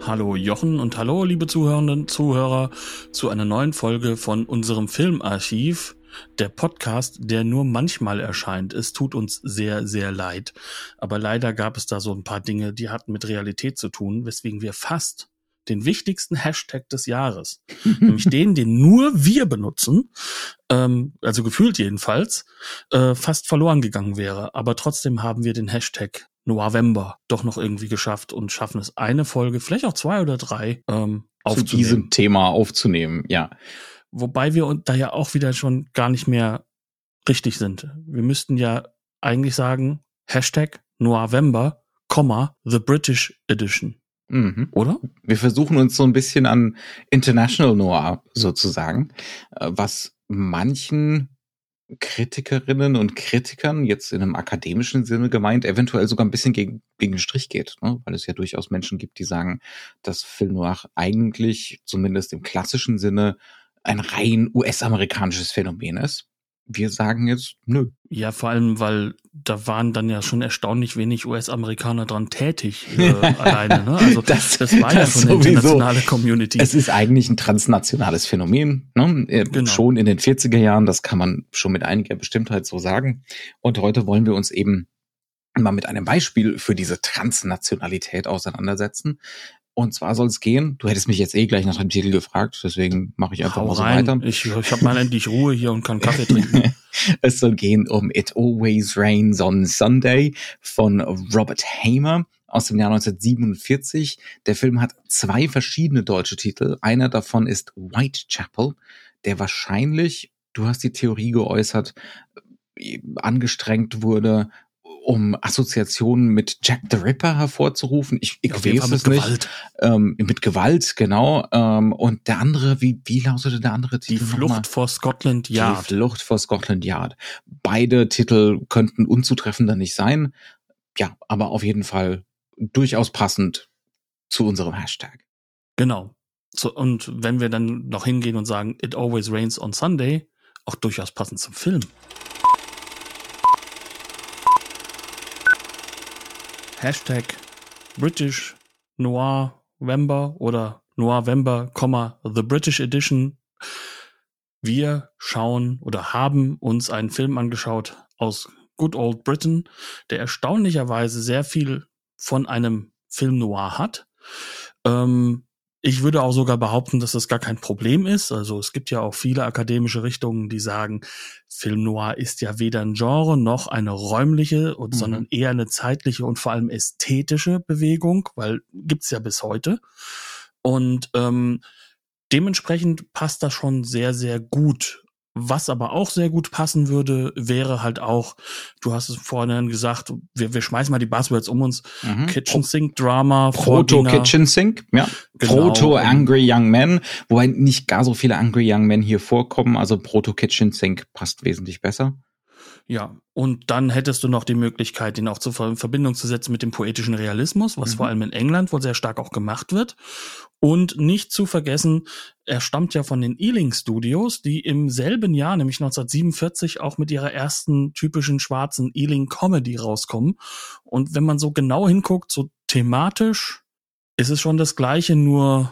Hallo Jochen und hallo liebe Zuhörenden, Zuhörer zu einer neuen Folge von unserem Filmarchiv, der Podcast, der nur manchmal erscheint. Es tut uns sehr, sehr leid. Aber leider gab es da so ein paar Dinge, die hatten mit Realität zu tun, weswegen wir fast den wichtigsten Hashtag des Jahres, nämlich den, den nur wir benutzen, ähm, also gefühlt jedenfalls, äh, fast verloren gegangen wäre. Aber trotzdem haben wir den Hashtag November doch noch irgendwie geschafft und schaffen es eine Folge, vielleicht auch zwei oder drei, ähm, zu diesem Thema aufzunehmen, ja. Wobei wir da ja auch wieder schon gar nicht mehr richtig sind. Wir müssten ja eigentlich sagen, Hashtag November, The British Edition. Mhm. Oder? Wir versuchen uns so ein bisschen an International Noir sozusagen, äh, was manchen Kritikerinnen und Kritikern, jetzt in einem akademischen Sinne gemeint, eventuell sogar ein bisschen gegen, gegen den Strich geht, ne? weil es ja durchaus Menschen gibt, die sagen, dass Film Noir eigentlich, zumindest im klassischen Sinne, ein rein US-amerikanisches Phänomen ist wir sagen jetzt nö. Ja, vor allem, weil da waren dann ja schon erstaunlich wenig US-Amerikaner dran tätig äh, alleine. Ne? Also das, das war das ja schon eine internationale Community. Es ist eigentlich ein transnationales Phänomen. Ne? Äh, genau. Schon in den 40er Jahren, das kann man schon mit einiger Bestimmtheit so sagen. Und heute wollen wir uns eben mal mit einem Beispiel für diese Transnationalität auseinandersetzen. Und zwar soll es gehen, du hättest mich jetzt eh gleich nach dem Titel gefragt, deswegen mache ich einfach Hau mal so rein. weiter. Ich, ich habe mal endlich Ruhe hier und kann Kaffee trinken. es soll gehen um It Always Rains on Sunday von Robert Hamer aus dem Jahr 1947. Der Film hat zwei verschiedene deutsche Titel. Einer davon ist Whitechapel, der wahrscheinlich, du hast die Theorie geäußert, angestrengt wurde, um Assoziationen mit Jack the Ripper hervorzurufen. Ich, ich weiß es nicht. Gewalt. Ähm, mit Gewalt, genau. Ähm, und der andere, wie, wie lautete der andere Titel? Die Flucht vor Scotland Yard. Die Flucht vor Scotland Yard. Beide Titel könnten unzutreffender nicht sein. Ja, aber auf jeden Fall durchaus passend zu unserem Hashtag. Genau. So, und wenn wir dann noch hingehen und sagen, It always rains on Sunday, auch durchaus passend zum Film. Hashtag British Noir Vember oder Noir Vember, The British Edition. Wir schauen oder haben uns einen Film angeschaut aus Good Old Britain, der erstaunlicherweise sehr viel von einem Film Noir hat. Ähm, ich würde auch sogar behaupten, dass das gar kein Problem ist. Also es gibt ja auch viele akademische Richtungen, die sagen, Film Noir ist ja weder ein Genre noch eine räumliche, mhm. sondern eher eine zeitliche und vor allem ästhetische Bewegung, weil gibt's ja bis heute. Und ähm, dementsprechend passt das schon sehr, sehr gut was aber auch sehr gut passen würde, wäre halt auch, du hast es vorhin gesagt, wir, wir schmeißen mal die Buzzwords um uns. Mhm. Kitchen Sink Drama, Proto Kitchen Sink, ja. Genau. Proto Angry Young Men, wobei nicht gar so viele Angry Young Men hier vorkommen, also Proto Kitchen Sink passt wesentlich besser. Ja, und dann hättest du noch die Möglichkeit, den auch zur Verbindung zu setzen mit dem poetischen Realismus, was mhm. vor allem in England wohl sehr stark auch gemacht wird. Und nicht zu vergessen, er stammt ja von den Ealing Studios, die im selben Jahr, nämlich 1947, auch mit ihrer ersten typischen schwarzen Ealing Comedy rauskommen. Und wenn man so genau hinguckt, so thematisch, ist es schon das gleiche, nur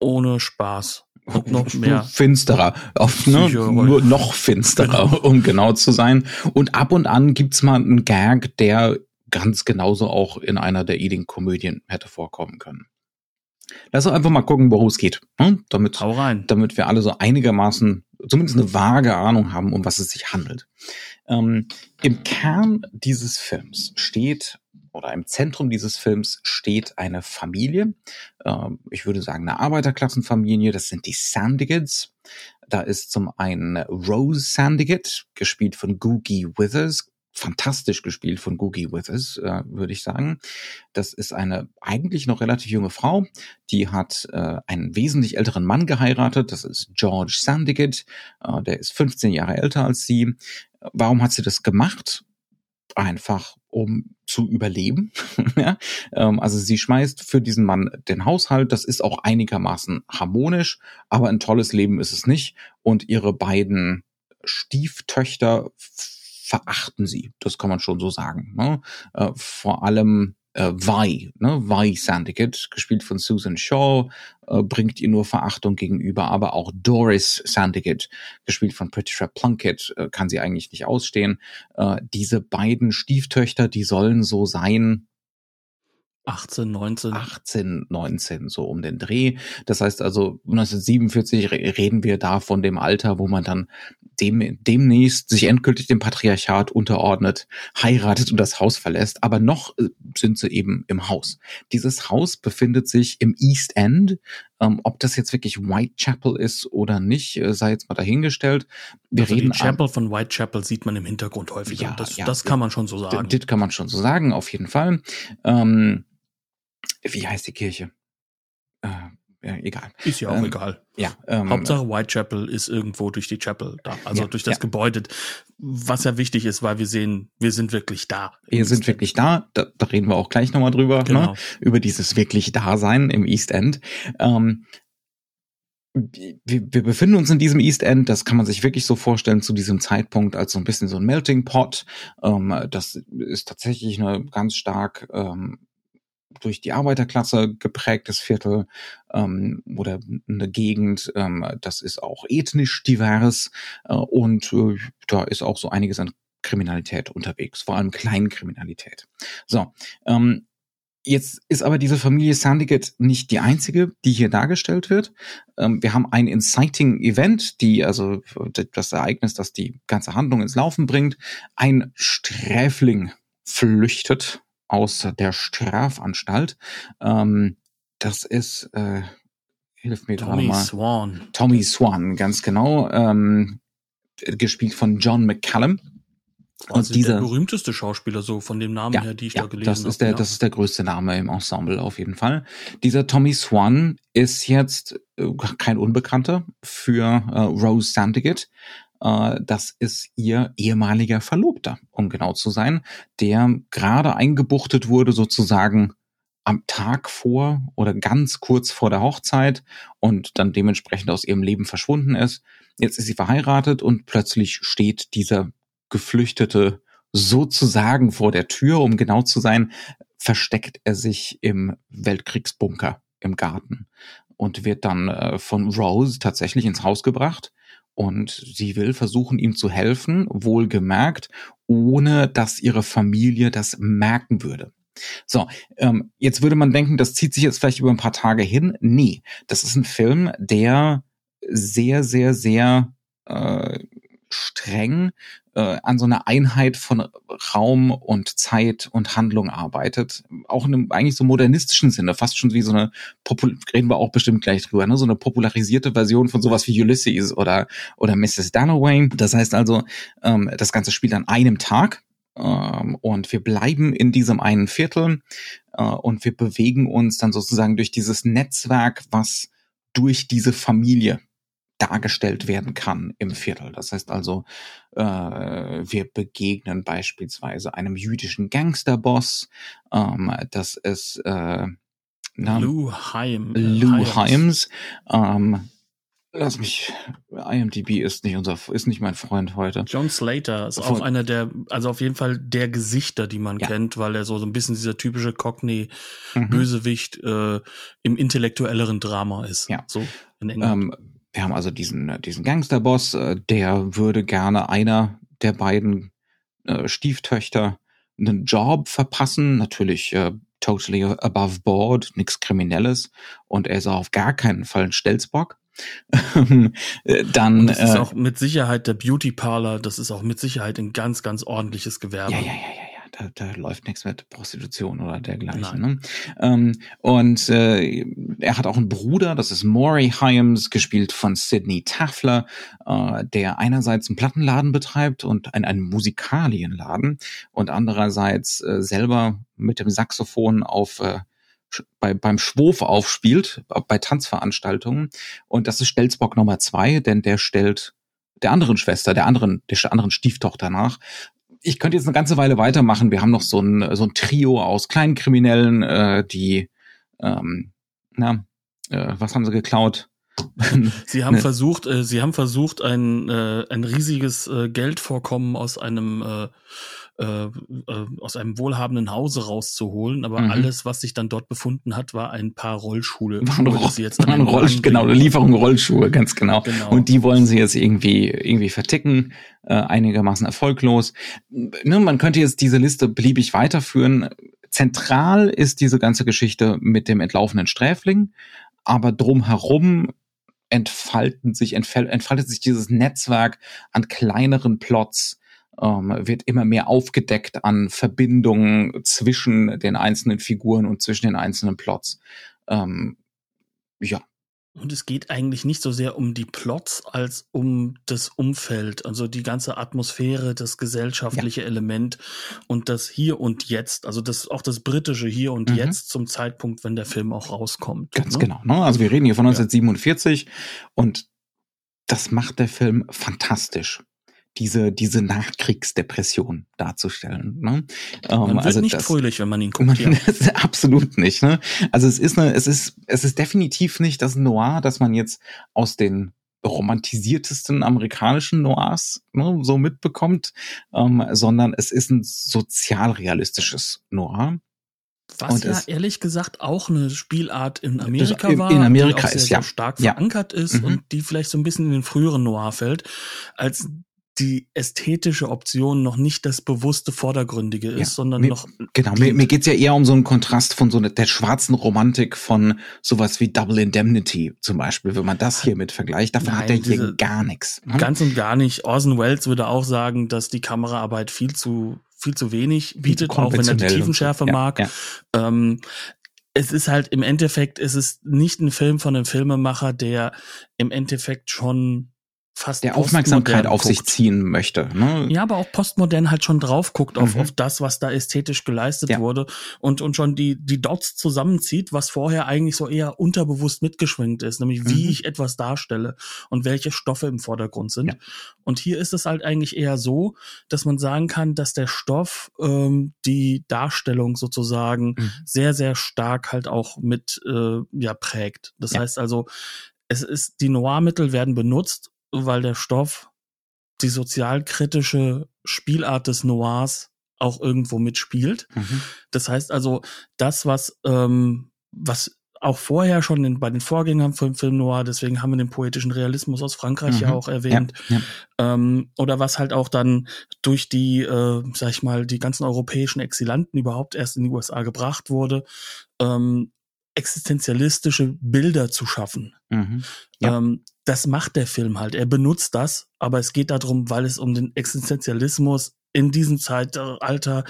ohne Spaß und noch mehr finsterer, auf, ne, nur noch finsterer, um genau zu sein. Und ab und an gibt's mal einen Gag, der ganz genauso auch in einer der Eating-Komödien hätte vorkommen können. Lass uns einfach mal gucken, worum es geht, ne? damit, Hau rein. damit wir alle so einigermaßen zumindest eine vage Ahnung haben, um was es sich handelt. Ähm, Im Kern dieses Films steht oder im Zentrum dieses Films steht eine Familie. Ähm, ich würde sagen eine Arbeiterklassenfamilie. Das sind die Sandigans. Da ist zum einen Rose Sandigat, gespielt von Googie Withers, fantastisch gespielt von Googie Withers, äh, würde ich sagen. Das ist eine eigentlich noch relativ junge Frau, die hat äh, einen wesentlich älteren Mann geheiratet. Das ist George Sandiget, äh, der ist 15 Jahre älter als sie. Warum hat sie das gemacht? Einfach um zu überleben. ja? ähm, also sie schmeißt für diesen Mann den Haushalt. Das ist auch einigermaßen harmonisch, aber ein tolles Leben ist es nicht. Und ihre beiden Stieftöchter verachten sie. Das kann man schon so sagen. Ne? Äh, vor allem äh, Vi, ne? Vi Sandiket, gespielt von Susan Shaw, äh, bringt ihr nur Verachtung gegenüber, aber auch Doris Sandiket, gespielt von Patricia Plunkett, äh, kann sie eigentlich nicht ausstehen. Äh, diese beiden Stieftöchter, die sollen so sein, 18, 19. 18, 19, so um den Dreh. Das heißt also, 1947 reden wir da von dem Alter, wo man dann dem, demnächst sich endgültig dem Patriarchat unterordnet, heiratet und das Haus verlässt. Aber noch äh, sind sie eben im Haus. Dieses Haus befindet sich im East End. Ähm, ob das jetzt wirklich Whitechapel ist oder nicht, äh, sei jetzt mal dahingestellt. Wir also reden die Chapel von Whitechapel sieht man im Hintergrund häufig. Ja, das, ja, das kann man schon so sagen. Das kann man schon so sagen, auf jeden Fall. Ähm, wie heißt die Kirche? Äh, ja, egal. Ist ja auch ähm, egal. Ja. Ähm, Hauptsache Whitechapel ist irgendwo durch die Chapel da, also ja, durch das ja. Gebäude, was ja wichtig ist, weil wir sehen, wir sind wirklich da. Wir sind wirklich da, da, da reden wir auch gleich nochmal drüber, ne? genau. ne? über dieses wirklich Dasein im East End. Ähm, wir, wir befinden uns in diesem East End, das kann man sich wirklich so vorstellen zu diesem Zeitpunkt als so ein bisschen so ein Melting Pot. Ähm, das ist tatsächlich eine ganz stark ähm, durch die Arbeiterklasse geprägtes Viertel ähm, oder eine Gegend. Ähm, das ist auch ethnisch divers äh, und äh, da ist auch so einiges an Kriminalität unterwegs, vor allem Kleinkriminalität. So, ähm, Jetzt ist aber diese Familie Sandiget nicht die einzige, die hier dargestellt wird. Ähm, wir haben ein Inciting Event, die, also das Ereignis, das die ganze Handlung ins Laufen bringt. Ein Sträfling flüchtet aus der Strafanstalt. Ähm, das ist, äh, hilf mir Tommy mal. Swan. Tommy Swan, ganz genau. Ähm, gespielt von John McCallum. Also und dieser der berühmteste Schauspieler so von dem Namen ja, her, die ich ja, da gelesen habe. Das ist der, ja. das ist der größte Name im Ensemble auf jeden Fall. Dieser Tommy Swan ist jetzt äh, kein Unbekannter für äh, Rose Sandiget. Äh, das ist ihr ehemaliger Verlobter, um genau zu sein, der gerade eingebuchtet wurde sozusagen am Tag vor oder ganz kurz vor der Hochzeit und dann dementsprechend aus ihrem Leben verschwunden ist. Jetzt ist sie verheiratet und plötzlich steht dieser Geflüchtete sozusagen vor der Tür, um genau zu sein, versteckt er sich im Weltkriegsbunker im Garten und wird dann äh, von Rose tatsächlich ins Haus gebracht und sie will versuchen, ihm zu helfen, wohlgemerkt, ohne dass ihre Familie das merken würde. So, ähm, jetzt würde man denken, das zieht sich jetzt vielleicht über ein paar Tage hin. Nee, das ist ein Film, der sehr, sehr, sehr äh, streng äh, an so einer Einheit von Raum und Zeit und Handlung arbeitet. Auch in einem eigentlich so modernistischen Sinne, fast schon wie so eine, Popul reden wir auch bestimmt gleich drüber, ne? so eine popularisierte Version von sowas wie Ulysses oder, oder Mrs. Dalloway. Das heißt also, ähm, das Ganze spielt an einem Tag. Ähm, und wir bleiben in diesem einen Viertel äh, und wir bewegen uns dann sozusagen durch dieses Netzwerk, was durch diese Familie dargestellt werden kann im Viertel. Das heißt also, äh, wir begegnen beispielsweise einem jüdischen Gangsterboss, ähm, das ist äh, na, Lou Heim. Lou Himes. Ähm, lass mich, IMDb ist nicht unser, ist nicht mein Freund heute. John Slater ist Von, auch einer der, also auf jeden Fall der Gesichter, die man ja. kennt, weil er so, so ein bisschen dieser typische Cockney-Bösewicht mhm. äh, im intellektuelleren Drama ist. Ja. So in England. Ähm, wir haben also diesen, äh, diesen Gangsterboss, äh, der würde gerne einer der beiden äh, Stieftöchter einen Job verpassen, natürlich äh, totally above board, nichts Kriminelles und er ist auch auf gar keinen Fall ein Stelzbock. Dann und das ist äh, auch mit Sicherheit der Beauty Parlor, das ist auch mit Sicherheit ein ganz, ganz ordentliches Gewerbe. Ja, ja, ja, ja. Da, da läuft nichts mit Prostitution oder dergleichen. Ne? Ähm, und äh, er hat auch einen Bruder, das ist Maury Hyams, gespielt von Sidney Taffler, äh, der einerseits einen Plattenladen betreibt und einen, einen Musikalienladen und andererseits äh, selber mit dem Saxophon auf äh, bei, beim Schwof aufspielt, bei Tanzveranstaltungen. Und das ist Stelzbock Nummer zwei, denn der stellt der anderen Schwester, der anderen, der anderen Stieftochter nach. Ich könnte jetzt eine ganze Weile weitermachen. Wir haben noch so ein, so ein Trio aus kleinen Kriminellen, äh, die, ähm, na, äh, was haben sie geklaut? Sie haben ne. versucht, äh, Sie haben versucht, ein, äh, ein riesiges äh, Geldvorkommen aus einem äh, äh, äh, aus einem wohlhabenden Hause rauszuholen, aber mhm. alles, was sich dann dort befunden hat, war ein paar Rollschuhe. Waren, Roll, waren Roll, genau, eine Lieferung Rollschuhe, ganz genau. genau. Und die wollen sie jetzt irgendwie irgendwie verticken, äh, einigermaßen erfolglos. Ne, man könnte jetzt diese Liste beliebig weiterführen. Zentral ist diese ganze Geschichte mit dem entlaufenen Sträfling, aber drumherum entfalten sich, entfaltet sich dieses Netzwerk an kleineren Plots, ähm, wird immer mehr aufgedeckt an Verbindungen zwischen den einzelnen Figuren und zwischen den einzelnen Plots. Ähm, ja. Und es geht eigentlich nicht so sehr um die Plots als um das Umfeld, also die ganze Atmosphäre, das gesellschaftliche ja. Element und das Hier und Jetzt, also das auch das britische Hier und mhm. Jetzt zum Zeitpunkt, wenn der Film auch rauskommt. Ganz ne? genau. Ne? Also wir reden hier von 1947 ja. und das macht der Film fantastisch diese, diese Nachkriegsdepression darzustellen. Ne? Ähm, man wird also nicht das, fröhlich, wenn man ihn guckt. Man, ja. absolut nicht. Ne? Also es ist eine, es ist, es ist definitiv nicht das Noir, das man jetzt aus den romantisiertesten amerikanischen Noirs ne, so mitbekommt, ähm, sondern es ist ein sozialrealistisches Noir. Was und ja ehrlich gesagt auch eine Spielart in Amerika war, in Amerika die auch sehr, ist sehr ja stark verankert ist mhm. und die vielleicht so ein bisschen in den früheren Noir fällt, als die ästhetische Option noch nicht das bewusste Vordergründige ist, ja, sondern mir, noch. Genau, mir, mir geht's ja eher um so einen Kontrast von so ne, der schwarzen Romantik von sowas wie Double Indemnity zum Beispiel, wenn man das hier mit vergleicht, davon Nein, hat er hier gar nichts. Ne? Ganz und gar nicht. Orson Welles würde auch sagen, dass die Kameraarbeit viel zu viel zu wenig bietet, auch wenn er die Tiefenschärfe so. mag. Ja, ja. Ähm, es ist halt im Endeffekt, es ist nicht ein Film von einem Filmemacher, der im Endeffekt schon fast der Aufmerksamkeit auf guckt. sich ziehen möchte. Ne? Ja, aber auch postmodern halt schon drauf guckt auf, mhm. auf das, was da ästhetisch geleistet ja. wurde und, und schon die, die Dots zusammenzieht, was vorher eigentlich so eher unterbewusst mitgeschwingt ist, nämlich wie mhm. ich etwas darstelle und welche Stoffe im Vordergrund sind. Ja. Und hier ist es halt eigentlich eher so, dass man sagen kann, dass der Stoff ähm, die Darstellung sozusagen mhm. sehr, sehr stark halt auch mit äh, ja, prägt. Das ja. heißt also, es ist, die Noir-Mittel werden benutzt, weil der Stoff die sozialkritische Spielart des Noirs auch irgendwo mitspielt. Mhm. Das heißt also, das, was, ähm, was auch vorher schon in, bei den Vorgängern vom Film Noir, deswegen haben wir den poetischen Realismus aus Frankreich mhm. ja auch erwähnt, ja, ja. Ähm, oder was halt auch dann durch die, äh, sag ich mal, die ganzen europäischen Exilanten überhaupt erst in die USA gebracht wurde, ähm, existenzialistische Bilder zu schaffen. Mhm. Ja. Ähm, das macht der Film halt. Er benutzt das, aber es geht darum, weil es um den Existenzialismus in diesem Zeitalter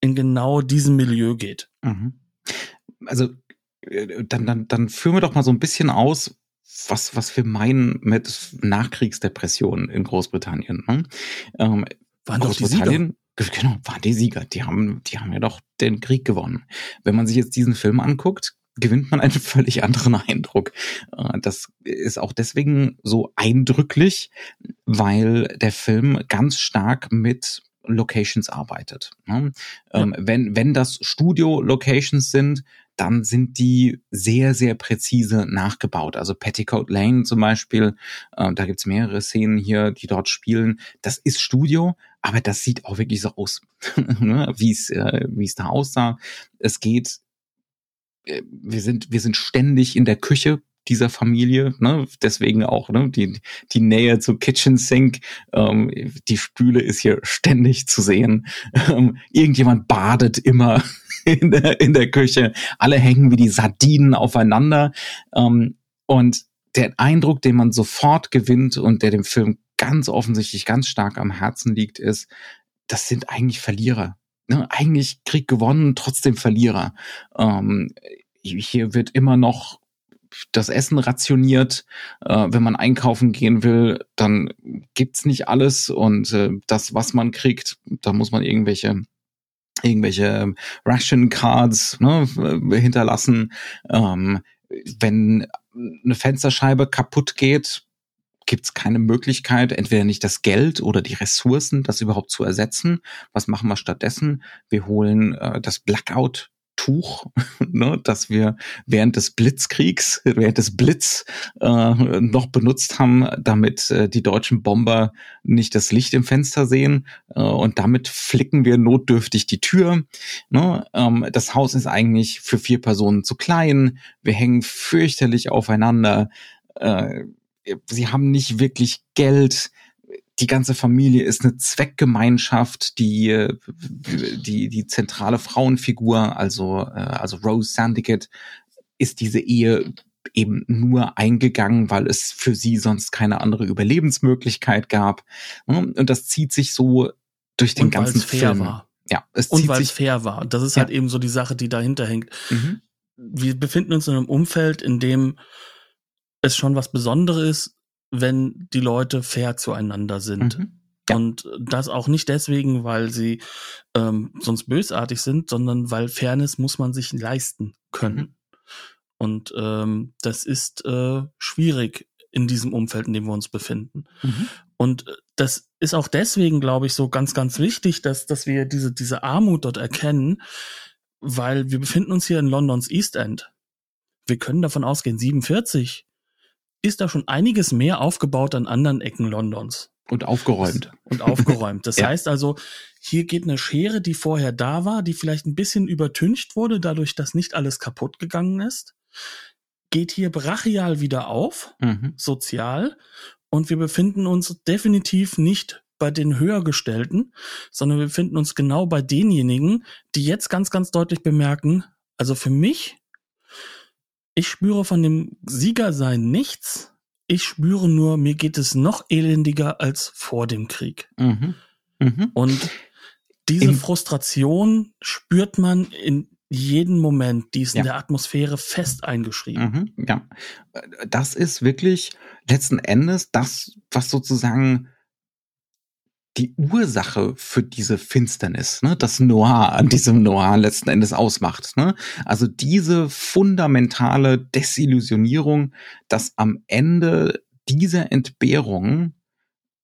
in genau diesem Milieu geht. Mhm. Also äh, dann, dann, dann führen wir doch mal so ein bisschen aus, was, was wir meinen mit Nachkriegsdepressionen in Großbritannien. Ne? Ähm, waren doch die Sieger. Genau, waren die Sieger. Die haben, die haben ja doch den Krieg gewonnen. Wenn man sich jetzt diesen Film anguckt, gewinnt man einen völlig anderen Eindruck. Äh, das ist auch deswegen so eindrücklich, weil der Film ganz stark mit Locations arbeitet. Ne? Ja. Ähm, wenn, wenn das Studio-Locations sind, dann sind die sehr, sehr präzise nachgebaut. Also Petticoat Lane zum Beispiel, äh, da gibt's mehrere Szenen hier, die dort spielen. Das ist Studio, aber das sieht auch wirklich so aus, ne? wie es äh, wie es da aussah. Es geht wir sind, wir sind ständig in der Küche dieser Familie, ne? deswegen auch ne? die, die Nähe zu Kitchen Sink, ähm, die Spüle ist hier ständig zu sehen. Ähm, irgendjemand badet immer in der, in der Küche, alle hängen wie die Sardinen aufeinander. Ähm, und der Eindruck, den man sofort gewinnt und der dem Film ganz offensichtlich ganz stark am Herzen liegt, ist, das sind eigentlich Verlierer ne, eigentlich Krieg gewonnen, trotzdem Verlierer. Ähm, hier wird immer noch das Essen rationiert. Äh, wenn man einkaufen gehen will, dann gibt's nicht alles und äh, das, was man kriegt, da muss man irgendwelche irgendwelche Ration Cards ne, hinterlassen. Ähm, wenn eine Fensterscheibe kaputt geht, gibt es keine Möglichkeit, entweder nicht das Geld oder die Ressourcen, das überhaupt zu ersetzen. Was machen wir stattdessen? Wir holen äh, das Blackout Tuch, ne, das wir während des Blitzkriegs, während des Blitz äh, noch benutzt haben, damit äh, die deutschen Bomber nicht das Licht im Fenster sehen. Äh, und damit flicken wir notdürftig die Tür. Ne? Ähm, das Haus ist eigentlich für vier Personen zu klein. Wir hängen fürchterlich aufeinander. Äh, sie haben nicht wirklich Geld. Die ganze Familie ist eine Zweckgemeinschaft, die die die zentrale Frauenfigur, also äh, also Rose Sandicat, ist diese Ehe eben nur eingegangen, weil es für sie sonst keine andere Überlebensmöglichkeit gab. Und das zieht sich so durch den Und ganzen fair Film. War. Ja, es Und weil es fair war. Und das ist Ja. halt eben so die Sache, die dahinter hängt. Mhm. Wir befinden uns in einem Umfeld, in dem es schon was Besonderes wenn die Leute fair zueinander sind. Mhm. Ja. Und das auch nicht deswegen, weil sie ähm, sonst bösartig sind, sondern weil Fairness muss man sich leisten können. Mhm. Und ähm, das ist äh, schwierig in diesem Umfeld, in dem wir uns befinden. Mhm. Und das ist auch deswegen, glaube ich, so ganz, ganz wichtig, dass, dass wir diese, diese Armut dort erkennen, weil wir befinden uns hier in Londons East End. Wir können davon ausgehen, 47 ist da schon einiges mehr aufgebaut an anderen Ecken Londons Und aufgeräumt. und aufgeräumt. Das Ja. heißt also, hier geht eine Schere, die vorher da war, die vielleicht ein bisschen übertüncht wurde, dadurch, dass nicht alles kaputt gegangen ist, geht hier brachial wieder auf, Mhm. sozial, und wir befinden uns definitiv nicht bei den Höhergestellten, sondern wir befinden uns genau bei denjenigen, die jetzt ganz, ganz deutlich bemerken, also für mich, ich spüre von dem Siegersein nichts. Ich spüre nur, mir geht es noch elendiger als vor dem Krieg. Mhm. Mhm. Und diese Im- Frustration spürt man in jedem Moment. Die ist Ja. in der Atmosphäre fest eingeschrieben. Mhm, ja, das ist wirklich letzten Endes das, was sozusagen die Ursache für diese Finsternis, ne, das Noir an diesem Noir letzten Endes ausmacht. Ne? Also diese fundamentale Desillusionierung, dass am Ende dieser Entbehrung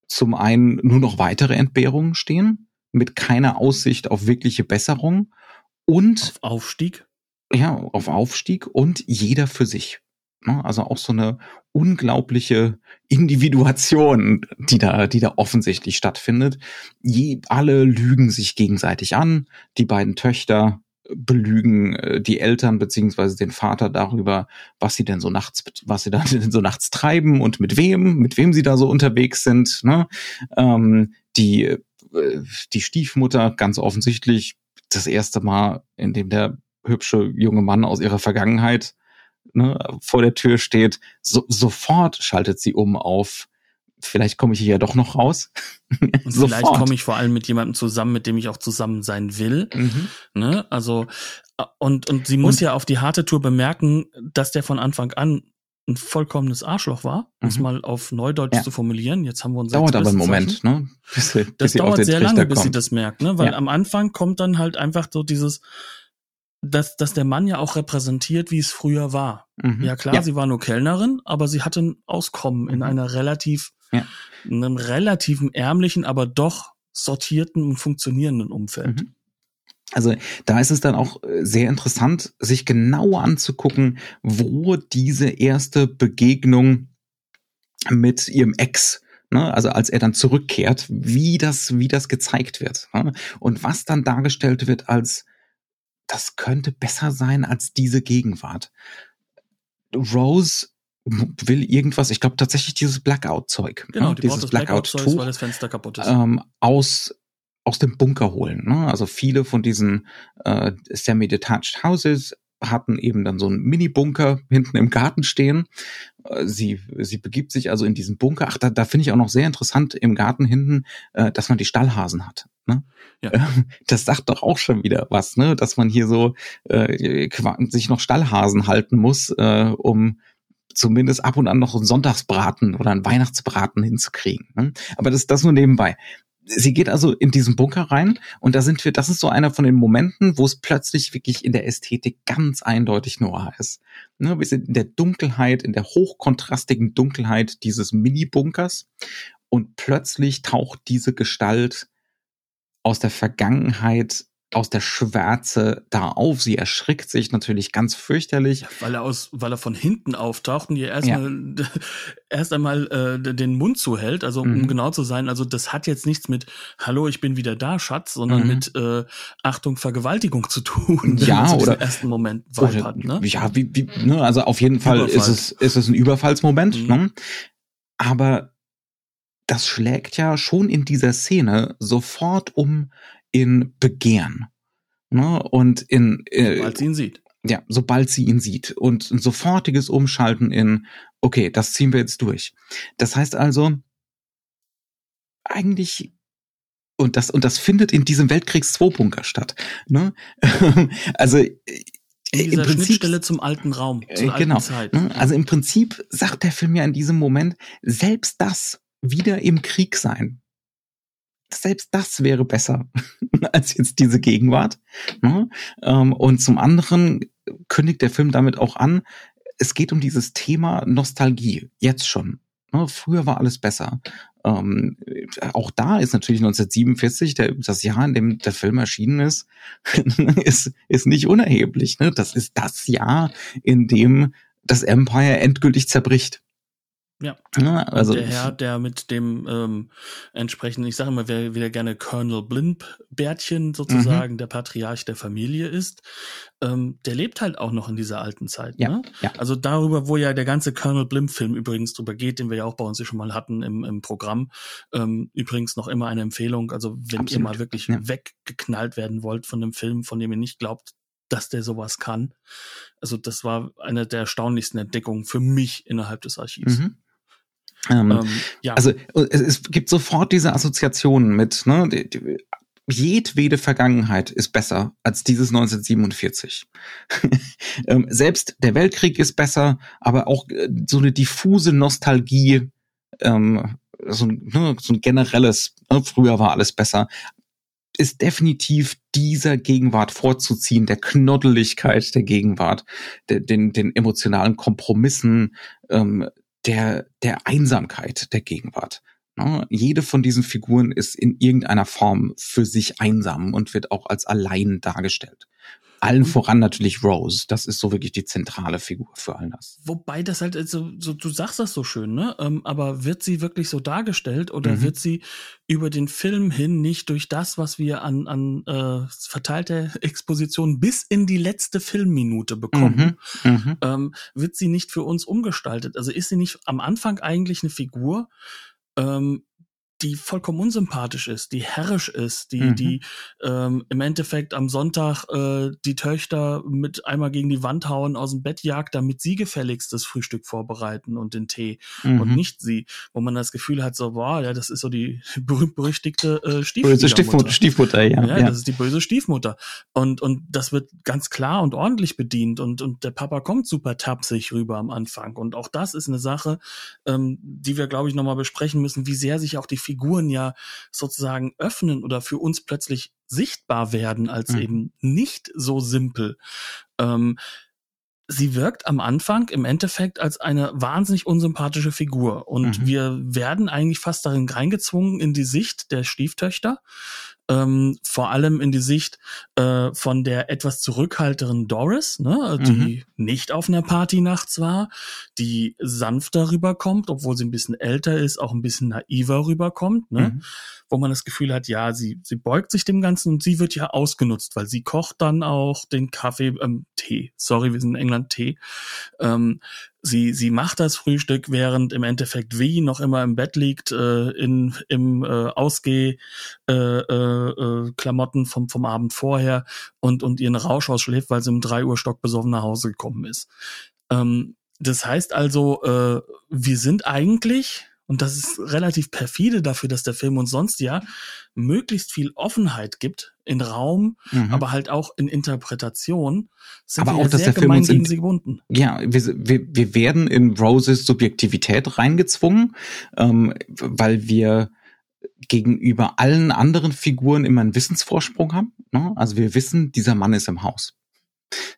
zum einen nur noch weitere Entbehrungen stehen, mit keiner Aussicht auf wirkliche Besserung und Auf Aufstieg. ja, auf Aufstieg und jeder für sich. Ne? Also auch so eine unglaubliche Individuation, die da, die da offensichtlich stattfindet. Je, alle lügen sich gegenseitig an. Die beiden Töchter belügen äh, die Eltern beziehungsweise den Vater darüber, was sie denn so nachts, was sie da denn so nachts treiben und mit wem, mit wem sie da so unterwegs sind. Ne? Ähm, die, äh, die Stiefmutter ganz offensichtlich das erste Mal, in dem der hübsche junge Mann aus ihrer Vergangenheit ne, vor der Tür steht, so, sofort schaltet sie um auf, vielleicht komme ich hier ja doch noch raus. Und vielleicht komme ich vor allem mit jemandem zusammen, mit dem ich auch zusammen sein will. Mhm. Ne? Also, und, und sie muss Und- ja auf die harte Tour bemerken, dass der von Anfang an ein vollkommenes Arschloch war, um es Mhm. mal auf Neudeutsch Ja. zu formulieren. Jetzt haben wir uns Dauert aber einen Moment, ne? Bis, bis Das auf dauert sehr Trichter lange, bis sie kommt. das merkt, ne? Weil Ja. am Anfang kommt dann halt einfach so dieses, dass, dass der Mann ja auch repräsentiert, wie es früher war. Mhm. Ja klar, Ja. sie war nur Kellnerin, aber sie hatte ein Auskommen in Mhm. einer relativ, Ja. in einem relativen ärmlichen, aber doch sortierten und funktionierenden Umfeld. Mhm. Also da ist es dann auch äh, sehr interessant, sich genau anzugucken, wo diese erste Begegnung mit ihrem Ex, ne, also als er dann zurückkehrt, wie das, wie das gezeigt wird. Ne, und was dann dargestellt wird als, das könnte besser sein als diese Gegenwart. Rose will irgendwas, ich glaube tatsächlich dieses Blackout-Zeug, Genau, ne, die dieses Blackout-Tuch weil das Fenster kaputt ist. ähm, aus aus dem Bunker holen. Ne? Also viele von diesen äh, semi-detached Houses hatten eben dann so einen Mini-Bunker hinten im Garten stehen. Äh, sie, sie begibt sich also in diesen Bunker. Ach, da, da finde ich auch noch sehr interessant im Garten hinten, äh, dass man die Stallhasen hat. Ne? Ja. Das sagt doch auch schon wieder was, ne? Dass man hier so äh, sich noch Stallhasen halten muss, äh, um zumindest ab und an noch einen Sonntagsbraten oder einen Weihnachtsbraten hinzukriegen. Ne? Aber das, das nur nebenbei sie geht also in diesen Bunker rein und da sind wir, das ist so einer von den Momenten, wo es plötzlich wirklich in der Ästhetik ganz eindeutig Noir ist. Ne, wir sind in der Dunkelheit, in der hochkontrastigen Dunkelheit dieses Mini-Bunkers und plötzlich taucht diese Gestalt aus der Vergangenheit aus der Schwärze da auf. Sie erschrickt sich natürlich ganz fürchterlich. Weil er aus, weil er von hinten auftaucht und ihr erstmal ja. erst einmal äh, den Mund zuhält. Also mhm. um genau zu sein, also das hat jetzt nichts mit Hallo, ich bin wieder da, Schatz, sondern mhm. mit äh, Achtung, Vergewaltigung zu tun. Ja, oder ersten Moment oder, hat, ne? Ja, wie, wie, ne, also auf jeden Fall Überfall. ist es ist es ein Überfallsmoment. Mhm. Ne? Aber das schlägt ja schon in dieser Szene sofort um in Begehren. Ne? Und in äh, sobald sie ihn sieht. Ja, sobald sie ihn sieht. Und ein sofortiges Umschalten in, okay, das ziehen wir jetzt durch. Das heißt also, eigentlich und das und das findet in diesem Weltkriegs 2 Bunker statt. Ne? also in dieser Prinzip, Schnittstelle zum alten Raum, zur genau, alten Zeit. Ne? Also im Prinzip sagt der Film ja in diesem Moment, selbst das wieder im Krieg sein selbst das wäre besser als jetzt diese Gegenwart. Ne? Ähm, und zum anderen kündigt der Film damit auch an, es geht um dieses Thema Nostalgie, jetzt schon. Ne? Früher war alles besser. Ähm, auch da ist natürlich 1947, der, das Jahr, in dem der Film erschienen ist, ist, ist nicht unerheblich. Ne? Das ist das Jahr, in dem das Empire endgültig zerbricht. Ja. ja also der Herr, der mit dem ähm, entsprechenden, ich sage immer, wer wieder gerne Colonel Blimp-Bärtchen sozusagen, mhm. der Patriarch der Familie ist, ähm, der lebt halt auch noch in dieser alten Zeit. Ja, ne? ja. Also darüber, wo ja der ganze Colonel Blimp-Film übrigens drüber geht, den wir ja auch bei uns schon mal hatten im, im Programm. Ähm, übrigens noch immer eine Empfehlung. Also wenn Absolut. ihr mal wirklich ja. weggeknallt werden wollt von einem Film, von dem ihr nicht glaubt, dass der sowas kann. Also das war eine der erstaunlichsten Entdeckungen für mich innerhalb des Archivs. Mhm. Ähm, ähm, ja. Also es, es, gibt sofort diese Assoziationen mit, ne, die, die, jedwede Vergangenheit ist besser als dieses 1947. ähm, selbst der Weltkrieg ist besser, aber auch äh, so eine diffuse Nostalgie, ähm, so, ne, so ein generelles, ne, früher war alles besser, ist definitiv dieser Gegenwart vorzuziehen, der Knoddeligkeit der Gegenwart, der, den, den emotionalen Kompromissen, ähm, der, der Einsamkeit der Gegenwart. Ne? Jede von diesen Figuren ist in irgendeiner Form für sich einsam und wird auch als allein dargestellt. Allen voran natürlich Rose. Das ist so wirklich die zentrale Figur für all das. Wobei das halt, so, so du sagst das so schön, ne? Ähm, aber wird sie wirklich so dargestellt oder mhm. wird sie über den Film hin nicht durch das, was wir an, an äh, verteilte Exposition bis in die letzte Filmminute bekommen, mhm. Mhm. Ähm, wird sie nicht für uns umgestaltet? Also ist sie nicht am Anfang eigentlich eine Figur, ähm, die vollkommen unsympathisch ist, die herrisch ist, die, mhm. die ähm, im Endeffekt am Sonntag äh, die Töchter mit einmal gegen die Wand hauen, aus dem Bett jagt, damit sie gefälligst das Frühstück vorbereiten und den Tee mhm. und nicht sie, wo man das Gefühl hat, so, boah, ja, das ist so die berühmt-berüchtigte äh, Stiefmutter. Stiefmutter, Stiefmutter, ja, ja. Ja, das ist die böse Stiefmutter. Und, und das wird ganz klar und ordentlich bedient und, und der Papa kommt super tapsig rüber am Anfang. Und auch das ist eine Sache, ähm, die wir, glaube ich, nochmal besprechen müssen, wie sehr sich auch die Figuren ja sozusagen öffnen oder für uns plötzlich sichtbar werden als mhm. eben nicht so simpel. Ähm, sie wirkt am Anfang im Endeffekt als eine wahnsinnig unsympathische Figur und mhm. wir werden eigentlich fast darin reingezwungen in die Sicht der Stieftöchter ähm, vor allem in die Sicht äh, von der etwas zurückhalteren Doris, ne, die mhm. nicht auf einer Party nachts war, die sanfter rüberkommt, obwohl sie ein bisschen älter ist, auch ein bisschen naiver rüberkommt, ne, mhm. wo man das Gefühl hat, ja, sie, sie beugt sich dem Ganzen und sie wird ja ausgenutzt, weil sie kocht dann auch den Kaffee, ähm, Tee, sorry, wir sind in England, Tee, ähm, sie, sie macht das Frühstück, während im Endeffekt wie noch immer im Bett liegt, äh, in, im äh, Ausgeh äh, äh, äh, Klamotten vom, vom Abend vorher und, und ihren Rausch ausschläft, weil sie im 3 Uhr Stock besoffen nach Hause gekommen ist. Ähm, das heißt also, äh, wir sind eigentlich und das ist relativ perfide dafür, dass der Film uns sonst ja möglichst viel Offenheit gibt in Raum, mhm. aber halt auch in Interpretation, sind aber wir auch, dass sehr der Film uns in, sie gebunden. Ja, wir, wir, wir werden in Roses Subjektivität reingezwungen, ähm, weil wir gegenüber allen anderen Figuren immer einen Wissensvorsprung haben. Ne? Also wir wissen, dieser Mann ist im Haus.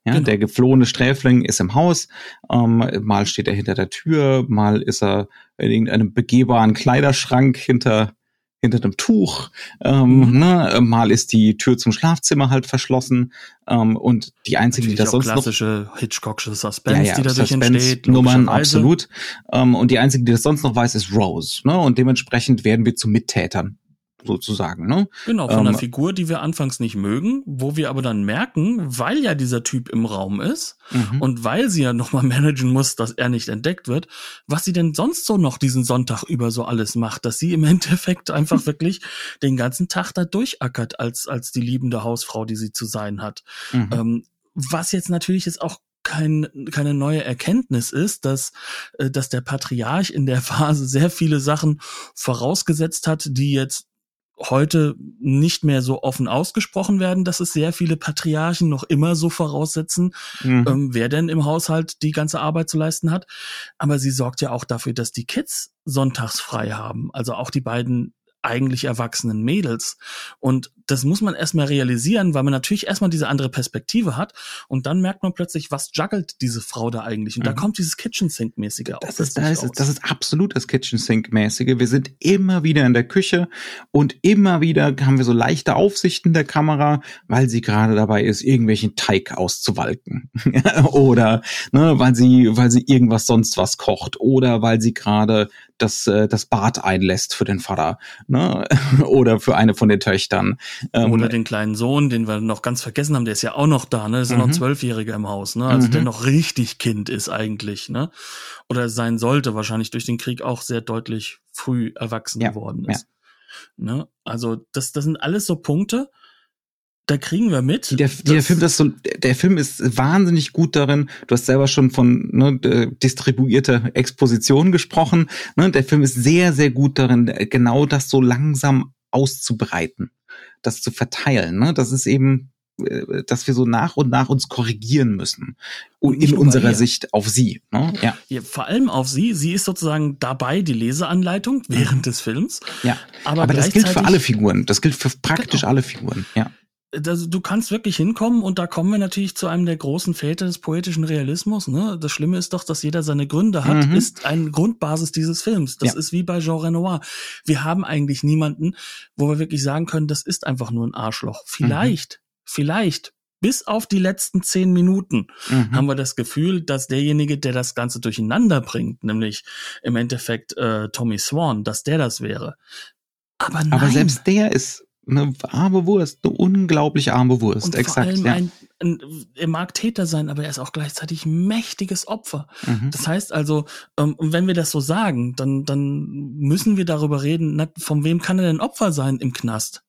Ja, genau. Der geflohene Sträfling ist im Haus, ähm, mal steht er hinter der Tür, mal ist er in irgendeinem begehbaren Kleiderschrank hinter hinter dem Tuch, ähm, mhm. ne? mal ist die Tür zum Schlafzimmer halt verschlossen ähm, und die einzige, die das sonst klassische noch Hitchcock'sche Suspense, ja, ja, die dadurch Suspense entsteht, Nummern absolut ähm, und die einzige, die das sonst noch weiß, ist Rose, ne? Und dementsprechend werden wir zu Mittätern sozusagen. Ne? Genau, von ähm, einer Figur, die wir anfangs nicht mögen, wo wir aber dann merken, weil ja dieser Typ im Raum ist mhm. und weil sie ja nochmal managen muss, dass er nicht entdeckt wird, was sie denn sonst so noch diesen Sonntag über so alles macht, dass sie im Endeffekt einfach wirklich den ganzen Tag da durchackert als, als die liebende Hausfrau, die sie zu sein hat. Mhm. Ähm, was jetzt natürlich jetzt auch kein, keine neue Erkenntnis ist, dass, äh, dass der Patriarch in der Phase sehr viele Sachen vorausgesetzt hat, die jetzt heute nicht mehr so offen ausgesprochen werden, dass es sehr viele Patriarchen noch immer so voraussetzen, mhm. ähm, wer denn im Haushalt die ganze Arbeit zu leisten hat. Aber sie sorgt ja auch dafür, dass die Kids sonntags frei haben. Also auch die beiden eigentlich erwachsenen Mädels. Und das muss man erstmal realisieren, weil man natürlich erstmal diese andere Perspektive hat und dann merkt man plötzlich, was juggelt diese Frau da eigentlich? Und mhm. da kommt dieses Kitchen Sink mäßige das ist, das ist das ist absolut das Kitchen Sink mäßige. Wir sind immer wieder in der Küche und immer wieder haben wir so leichte Aufsichten der Kamera, weil sie gerade dabei ist, irgendwelchen Teig auszuwalken oder ne, weil sie weil sie irgendwas sonst was kocht oder weil sie gerade das, äh, das Bad einlässt für den Vater ne? oder für eine von den Töchtern. Ähm, oder den kleinen Sohn, den wir noch ganz vergessen haben, der ist ja auch noch da, ne? Das ist ja noch mhm. Zwölfjähriger im Haus, ne? Also mhm. der noch richtig Kind ist eigentlich, ne? Oder sein sollte, wahrscheinlich durch den Krieg auch sehr deutlich früh erwachsen ja. geworden ist. Ja. Ne? Also das, das sind alles so Punkte, da kriegen wir mit. Der, der Film, das so, der Film ist wahnsinnig gut darin. Du hast selber schon von ne, distribuierter Exposition gesprochen. Ne, der Film ist sehr, sehr gut darin, genau das so langsam auszubreiten, das zu verteilen. Ne? Das ist eben, äh, dass wir so nach und nach uns korrigieren müssen in unserer Sicht auf sie. Ne? Ja. ja. Vor allem auf sie. Sie ist sozusagen dabei die Leseanleitung während mhm. des Films. Ja. Aber, Aber das gilt für alle Figuren. Das gilt für praktisch genau. alle Figuren. Ja das, du kannst wirklich hinkommen und da kommen wir natürlich zu einem der großen Väter des poetischen Realismus. Ne? Das Schlimme ist doch, dass jeder seine Gründe hat, mhm. ist eine Grundbasis dieses Films. Das ja. ist wie bei Jean Renoir. Wir haben eigentlich niemanden, wo wir wirklich sagen können, das ist einfach nur ein Arschloch. Vielleicht, mhm. vielleicht bis auf die letzten zehn Minuten mhm. haben wir das Gefühl, dass derjenige, der das Ganze durcheinander bringt, nämlich im Endeffekt äh, Tommy Swan, dass der das wäre. Aber, nein. Aber selbst der ist eine arme Wurst, eine unglaublich arme Wurst. Und Exakt. Vor allem ja. ein, ein, er mag Täter sein, aber er ist auch gleichzeitig mächtiges Opfer. Mhm. Das heißt also, ähm, wenn wir das so sagen, dann, dann müssen wir darüber reden, na, von wem kann er denn Opfer sein im Knast?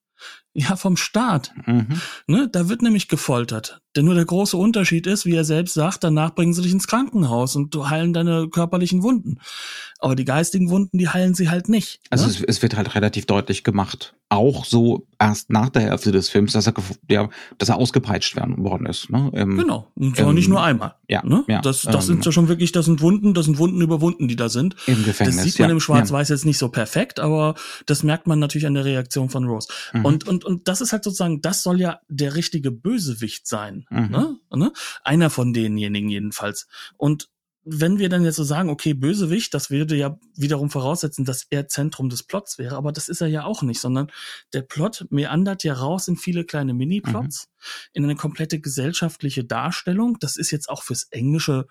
Ja, vom Staat. Mhm. Ne, da wird nämlich gefoltert. Denn nur der große Unterschied ist, wie er selbst sagt, danach bringen sie dich ins Krankenhaus und du heilen deine körperlichen Wunden. Aber die geistigen Wunden, die heilen sie halt nicht. Also ne? es, es, wird halt relativ deutlich gemacht, auch so erst nach der Hälfte des Films, dass er, ja, dass er ausgepeitscht werden worden ist. Ne? Im, genau, und zwar im, nicht nur einmal. Ja, ne? ja das, das ähm, sind ja schon wirklich, das sind Wunden, das sind Wunden über Wunden, die da sind. Im Gefängnis. Das sieht man ja, im Schwarz-Weiß ja. jetzt nicht so perfekt, aber das merkt man natürlich an der Reaktion von Rose. Mhm. Und, und, und das ist halt sozusagen, das soll ja der richtige Bösewicht sein. Mhm. Ne? Ne? Einer von denjenigen jedenfalls. Und wenn wir dann jetzt so sagen, okay, Bösewicht, das würde ja wiederum voraussetzen, dass er Zentrum des Plots wäre, aber das ist er ja auch nicht, sondern der Plot meandert ja raus in viele kleine Mini-Plots, mhm. in eine komplette gesellschaftliche Darstellung. Das ist jetzt auch fürs Englische,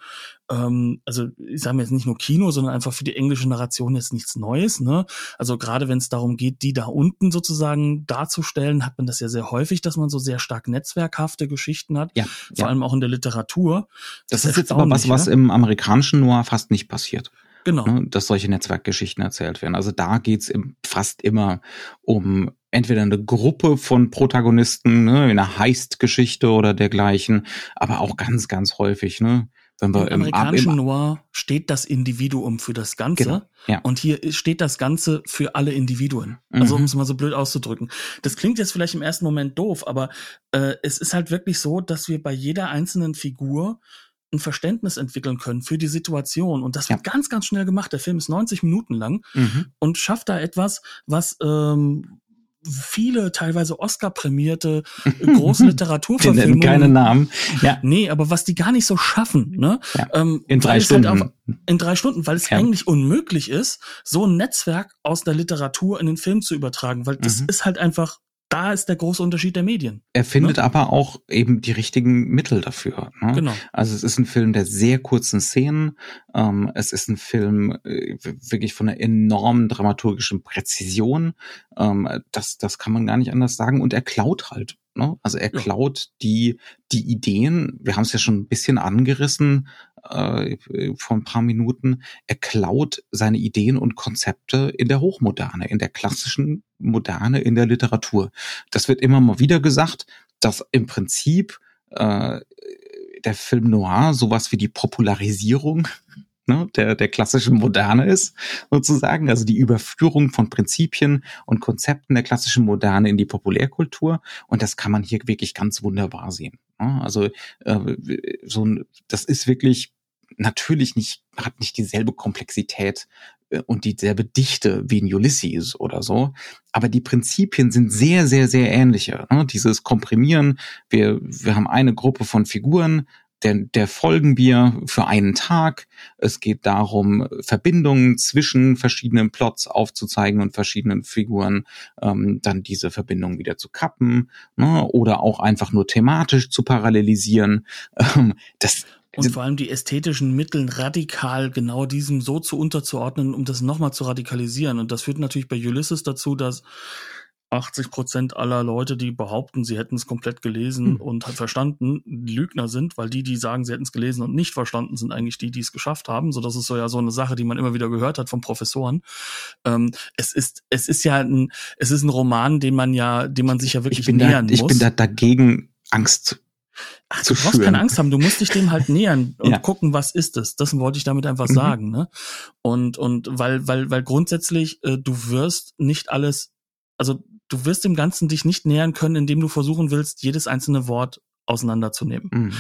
ähm, also ich sage jetzt nicht nur Kino, sondern einfach für die englische Narration jetzt nichts Neues. Ne? Also gerade wenn es darum geht, die da unten sozusagen darzustellen, hat man das ja sehr häufig, dass man so sehr stark netzwerkhafte Geschichten hat, ja, vor ja. allem auch in der Literatur. Das, das ist jetzt aber was, was im Amerikanischen amerikanischen Noir fast nicht passiert. Genau. Ne, dass solche Netzwerkgeschichten erzählt werden. Also da geht's im, fast immer um entweder eine Gruppe von Protagonisten, ne, in einer Heist-Geschichte oder dergleichen, aber auch ganz, ganz häufig, ne, wenn wir Im im, amerikanischen im, Noir steht das Individuum für das Ganze. Genau, ja. Und hier steht das Ganze für alle Individuen. Also Mhm. um es mal so blöd auszudrücken. Das klingt jetzt vielleicht im ersten Moment doof, aber äh, es ist halt wirklich so, dass wir bei jeder einzelnen Figur ein Verständnis entwickeln können für die Situation. Und das wird ganz, ganz schnell gemacht. Der Film ist 90 Minuten lang Mhm. und schafft da etwas, was ähm, viele teilweise Oscar-prämierte große Literaturverfilmungen keine Namen. Ja, Nee, aber was die gar nicht so schaffen, ne? Ja, Ähm, in drei halt Stunden. Auf, in drei Stunden, weil es Ja. eigentlich unmöglich ist, so ein Netzwerk aus der Literatur in den Film zu übertragen, weil das Mhm. ist halt einfach, da ist der große Unterschied der Medien. er findet aber auch eben die richtigen Mittel dafür. Ne? Genau. Also es ist ein Film der sehr kurzen Szenen. Ähm, es ist ein Film äh, wirklich von einer enormen dramaturgischen Präzision. Ähm, das, das kann man gar nicht anders sagen. Und er klaut halt. Ne? Also er Ja. klaut die, die Ideen. Wir haben es ja schon ein bisschen angerissen äh, vor ein paar Minuten. Er klaut seine Ideen und Konzepte in der Hochmoderne, in der klassischen Moderne, in der Literatur. Das wird immer mal wieder gesagt, dass im Prinzip äh, der Film Noir sowas wie die Popularisierung ne, der, der klassischen Moderne ist, sozusagen. Also die Überführung von Prinzipien und Konzepten der klassischen Moderne in die Populärkultur. Und das kann man hier wirklich ganz wunderbar sehen. Ne? Also äh, so ein, das ist wirklich natürlich nicht, hat nicht dieselbe Komplexität äh, und dieselbe Dichte wie in Ulysses oder so. Aber die Prinzipien sind sehr, sehr, sehr ähnliche. Ne? Dieses Komprimieren, wir, wir haben eine Gruppe von Figuren, der, der folgen wir für einen Tag. Es geht darum, Verbindungen zwischen verschiedenen Plots aufzuzeigen und verschiedenen Figuren, ähm, dann diese Verbindungen wieder zu kappen ne? oder auch einfach nur thematisch zu parallelisieren. Ähm, das, Und vor allem die ästhetischen Mitteln radikal genau diesem so zu unterzuordnen, um das nochmal zu radikalisieren. Und das führt natürlich bei Ulysses dazu, dass 80 Prozent aller Leute, die behaupten, sie hätten es komplett gelesen Hm. und verstanden, Lügner sind, weil die, die sagen, sie hätten es gelesen und nicht verstanden, sind eigentlich die, die es geschafft haben. So, das ist so ja so eine Sache, die man immer wieder gehört hat von Professoren. Ähm, es ist, es ist ja ein, es ist ein Roman, den man ja, dem man sich ja wirklich ich bin da, nähern ich muss. bin da dagegen Angst. Ach, du brauchst keine Angst haben, du musst dich dem halt nähern und Ja. gucken, was ist es. Das wollte ich damit einfach Mhm. sagen, ne? Und und weil weil weil grundsätzlich äh, du wirst nicht alles, also du wirst dem Ganzen dich nicht nähern können, indem du versuchen willst, jedes einzelne Wort auseinanderzunehmen. Mhm.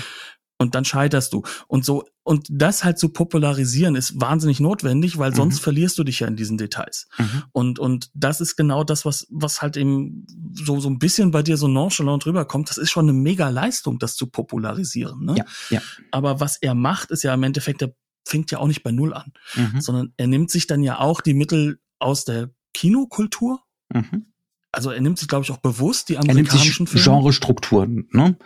Und dann scheiterst du. Und so und das halt zu popularisieren ist wahnsinnig notwendig, weil sonst Mhm. verlierst du dich ja in diesen Details. Mhm. Und, und das ist genau das, was, was halt eben so, so ein bisschen bei dir so nonchalant rüberkommt. Das ist schon eine mega Leistung, das zu popularisieren. Ne? Ja, ja. Aber was er macht, ist ja im Endeffekt, er fängt ja auch nicht bei Null an, Mhm. sondern er nimmt sich dann ja auch die Mittel aus der Kinokultur. Mhm. Also er nimmt sich, glaube ich, auch bewusst die Er nimmt sich amerikanischen. Genrestrukturen, ne?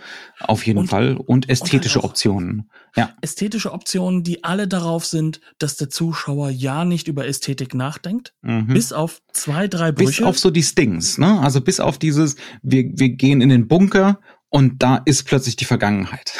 Auf jeden Und- Fall. Und ästhetische halt auch- Optionen. Ja. Ästhetische Optionen, die alle darauf sind, dass der Zuschauer ja nicht über Ästhetik nachdenkt, Mhm. bis auf zwei, drei bis Brüche. auf so die Stings, ne? Also bis auf dieses, wir, wir gehen in den Bunker und da ist plötzlich die Vergangenheit.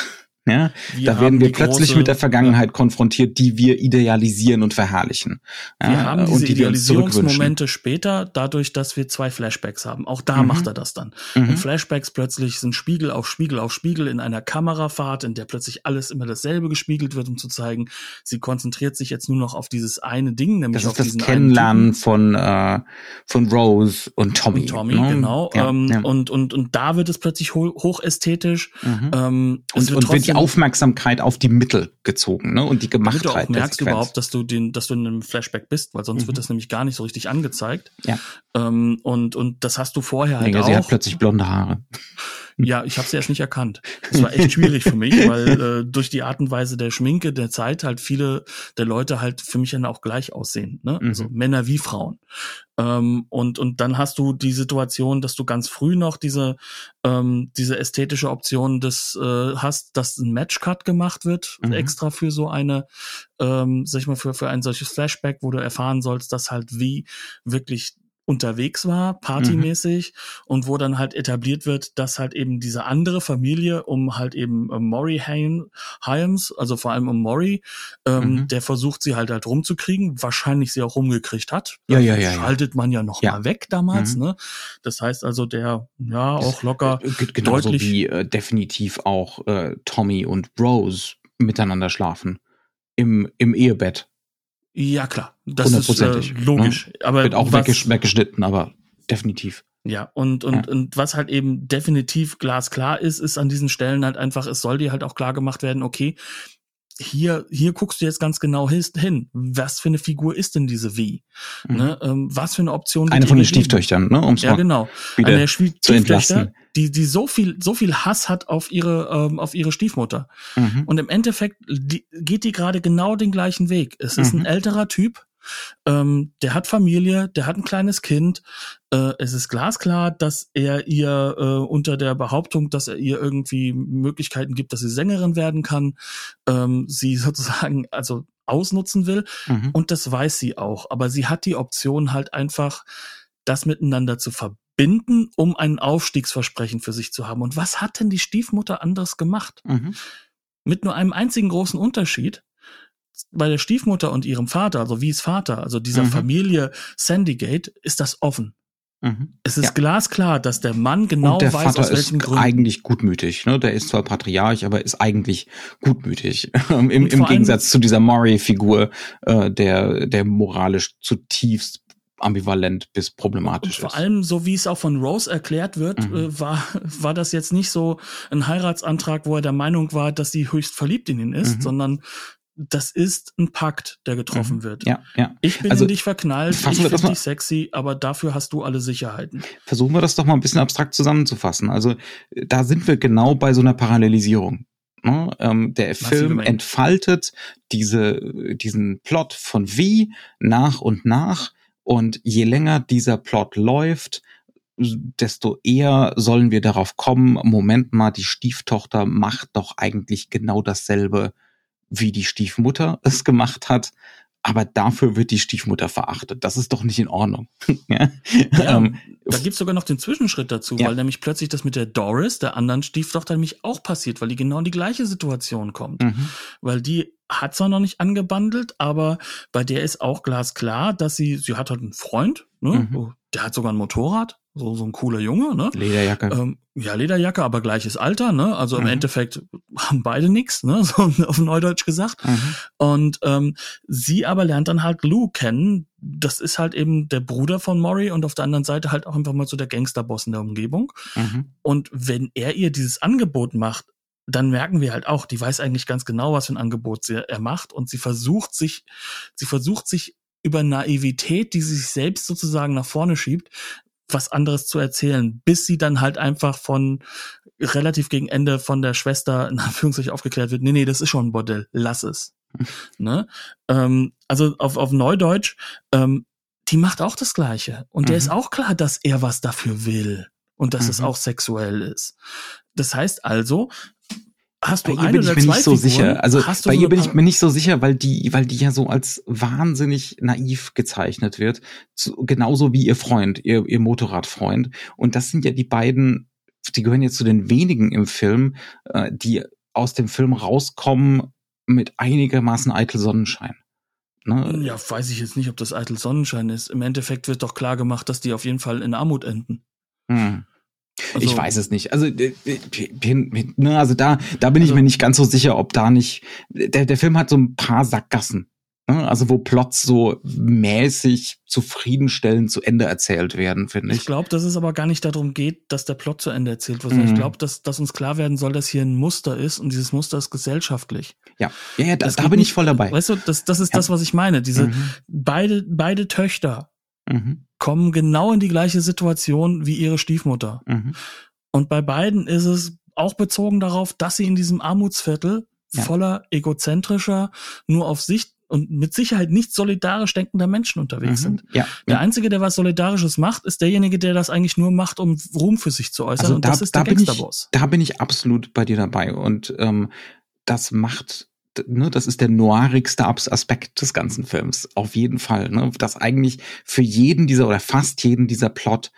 Ja, Wir da werden wir plötzlich große- mit der Vergangenheit konfrontiert, die wir idealisieren und verherrlichen. Ja, Wir haben diese und die. Idealisierungsmomente später, dadurch, dass wir zwei Flashbacks haben. Auch da Mhm. macht er das dann. Mhm. Und Flashbacks plötzlich sind Spiegel auf Spiegel auf Spiegel in einer Kamerafahrt, in der plötzlich alles immer dasselbe gespiegelt wird, um zu zeigen, sie konzentriert sich jetzt nur noch auf dieses eine Ding, nämlich Das auf ist das diesen Kennenlernen von, äh, von Rose und Tommy. Und Tommy, ne? genau. Ja, ähm, ja. Und, und, und da wird es plötzlich ho hochästhetisch. Mhm. Ähm, es und, und wird Aufmerksamkeit auf die Mittel gezogen, ne? Und die damit du Gemachtheit auch merkst überhaupt, dass du den, dass du in einem Flashback bist, weil sonst Mhm. wird das nämlich gar nicht so richtig angezeigt. Ja. Ähm, und, und das hast du vorher halt Digga, auch. sie hat plötzlich blonde Haare. Ja, ich habe sie erst nicht erkannt. Das war echt schwierig für mich, weil äh, durch die Art und Weise der Schminke der Zeit halt viele der Leute halt für mich dann auch gleich aussehen. Ne? Mhm. Also Männer wie Frauen. Ähm, und, und dann hast du die Situation, dass du ganz früh noch diese, ähm, diese ästhetische Option des äh, hast, dass ein Matchcut gemacht wird, Mhm. extra für so eine, ähm, sag ich mal, für, für ein solches Flashback, wo du erfahren sollst, dass halt wie wirklich unterwegs war, partymäßig, mhm. und wo dann halt etabliert wird, dass halt eben diese andere Familie um halt eben äh, Maury Hyams, also vor allem um Maury, ähm, mhm. der versucht sie halt halt rumzukriegen, wahrscheinlich sie auch rumgekriegt hat. Ja, ja, ja. Schaltet man ja noch ja. mal weg damals, mhm. ne? Das heißt also, der, ja, auch locker. Genauso deutlich, wie äh, definitiv auch äh, Tommy und Rose miteinander schlafen. Im, im Ehebett. Ja, klar. Das ist äh, logisch. Ne? Aber Wird auch was, weggeschnitten, aber definitiv. Ja, und, und, ja. und was halt eben definitiv glasklar ist, ist an diesen Stellen halt einfach, es soll dir halt auch klar gemacht werden, okay, hier, hier guckst du jetzt ganz genau hin. Was für eine Figur ist denn diese V? Mhm. Ne? Ähm, was für eine Option? Eine von den Stieftöchtern, ne? Um's ja, genau. Eine der Stieftöchter, die, die so viel, so viel Hass hat auf ihre, ähm, auf ihre Stiefmutter. Mhm. Und im Endeffekt die, geht die gerade genau den gleichen Weg. Es ist mhm. ein älterer Typ, ähm, der hat Familie, der hat ein kleines Kind. Äh, es ist glasklar, dass er ihr äh, unter der Behauptung, dass er ihr irgendwie Möglichkeiten gibt, dass sie Sängerin werden kann, ähm, sie sozusagen also ausnutzen will. Mhm. Und das weiß sie auch. Aber sie hat die Option halt einfach, das miteinander zu verbinden, um ein Aufstiegsversprechen für sich zu haben. Und was hat denn die Stiefmutter anderes gemacht? Mhm. Mit nur einem einzigen großen Unterschied bei der Stiefmutter und ihrem Vater, also wie es Vater, also dieser mhm. Familie Sandygate, ist das offen. Mhm. Es ist ja. glasklar, dass der Mann genau und der weiß, Vater aus welchen ist Gründen. eigentlich gutmütig. Ne? Der ist zwar Patriarch, aber ist eigentlich gutmütig. Im, Im Gegensatz zu dieser Murray-Figur, äh, der, der moralisch zutiefst ambivalent bis problematisch und vor allem, so wie es auch von Rose erklärt wird, mhm. äh, war, war das jetzt nicht so ein Heiratsantrag, wo er der Meinung war, dass sie höchst verliebt in ihn ist, mhm. sondern das ist ein Pakt, der getroffen mhm. wird. Ja, ja. Ich bin also, in dich verknallt, ich finde dich sexy, aber dafür hast du alle Sicherheiten. Versuchen wir das doch mal ein bisschen abstrakt zusammenzufassen. Also da sind wir genau bei so einer Parallelisierung. Ne? Ähm, der Film entfaltet diese, diesen Plot von wie nach und nach. Und je länger dieser Plot läuft, desto eher sollen wir darauf kommen, Moment mal, die Stieftochter macht doch eigentlich genau dasselbe wie die Stiefmutter es gemacht hat, aber dafür wird die Stiefmutter verachtet. Das ist doch nicht in Ordnung. ja? ähm, da gibt's sogar noch den Zwischenschritt dazu, ja. weil nämlich plötzlich das mit der Doris, der anderen Stieftochter, nämlich auch passiert, weil die genau in die gleiche Situation kommt. Mhm. Weil die hat zwar noch nicht angebandelt, aber bei der ist auch glasklar, dass sie, sie hat halt einen Freund, ne? Mhm. der hat sogar ein Motorrad, so, so ein cooler Junge, ne? Lederjacke. Ähm, ja, Lederjacke, aber gleiches Alter, ne? Also mhm. im Endeffekt haben beide nix, ne? So auf Neudeutsch gesagt. Mhm. Und ähm, sie aber lernt dann halt Lou kennen. Das ist halt eben der Bruder von Maury und auf der anderen Seite halt auch einfach mal so der Gangsterboss in der Umgebung. Mhm. Und wenn er ihr dieses Angebot macht, dann merken wir halt auch, die weiß eigentlich ganz genau, was für ein Angebot sie, er macht und sie versucht sich, sie versucht sich über Naivität, die sie sich selbst sozusagen nach vorne schiebt, was anderes zu erzählen, bis sie dann halt einfach von relativ gegen Ende von der Schwester in Anführungszeichen aufgeklärt wird, nee, nee, das ist schon ein Bordell, lass es. ne? Ähm, also auf, auf Neudeutsch, ähm, die macht auch das Gleiche. Und mhm. der ist auch klar, dass er was dafür will und dass mhm. es auch sexuell ist. Das heißt also, Hast du bei ihr bin ich mir nicht so Figuren? sicher. Also bei so ihr bin ich mir nicht so sicher, weil die, weil die ja so als wahnsinnig naiv gezeichnet wird. Zu, genauso wie ihr Freund, ihr, ihr Motorradfreund. Und das sind ja die beiden, die gehören jetzt zu den wenigen im Film, äh, die aus dem Film rauskommen mit einigermaßen eitel Sonnenschein. Ne? Ja, weiß ich jetzt nicht, ob das eitel Sonnenschein ist. Im Endeffekt wird doch klar gemacht, dass die auf jeden Fall in Armut enden. Hm. Also, ich weiß es nicht. Also, ne, also da, da bin also, ich mir nicht ganz so sicher, ob da nicht. Der, der Film hat so ein paar Sackgassen. Ne? Also wo Plots so mäßig zufriedenstellend zu Ende erzählt werden, finde ich. Ich glaube, dass es aber gar nicht darum geht, dass der Plot zu Ende erzählt wird. Mhm. Ich glaube, dass, dass uns klar werden soll, dass hier ein Muster ist und dieses Muster ist gesellschaftlich. Ja, ja, ja da, da bin ich voll dabei. Weißt du, das, das ist ja. das, was ich meine. Diese mhm. beide, beide Töchter mhm. kommen genau in die gleiche Situation wie ihre Stiefmutter. Mhm. Und bei beiden ist es auch bezogen darauf, dass sie in diesem Armutsviertel ja. voller egozentrischer, nur auf sich und mit Sicherheit nicht solidarisch denkender Menschen unterwegs mhm. sind. Ja. Der Einzige, der was Solidarisches macht, ist derjenige, der das eigentlich nur macht, um Ruhm für sich zu äußern. Also und da, das ist der Gangsterboss. Da bin ich absolut bei dir dabei. Und ähm, das macht ne, das ist der noirigste Aspekt des ganzen Films. Auf jeden Fall, ne, dass eigentlich für jeden dieser oder fast jeden dieser Plot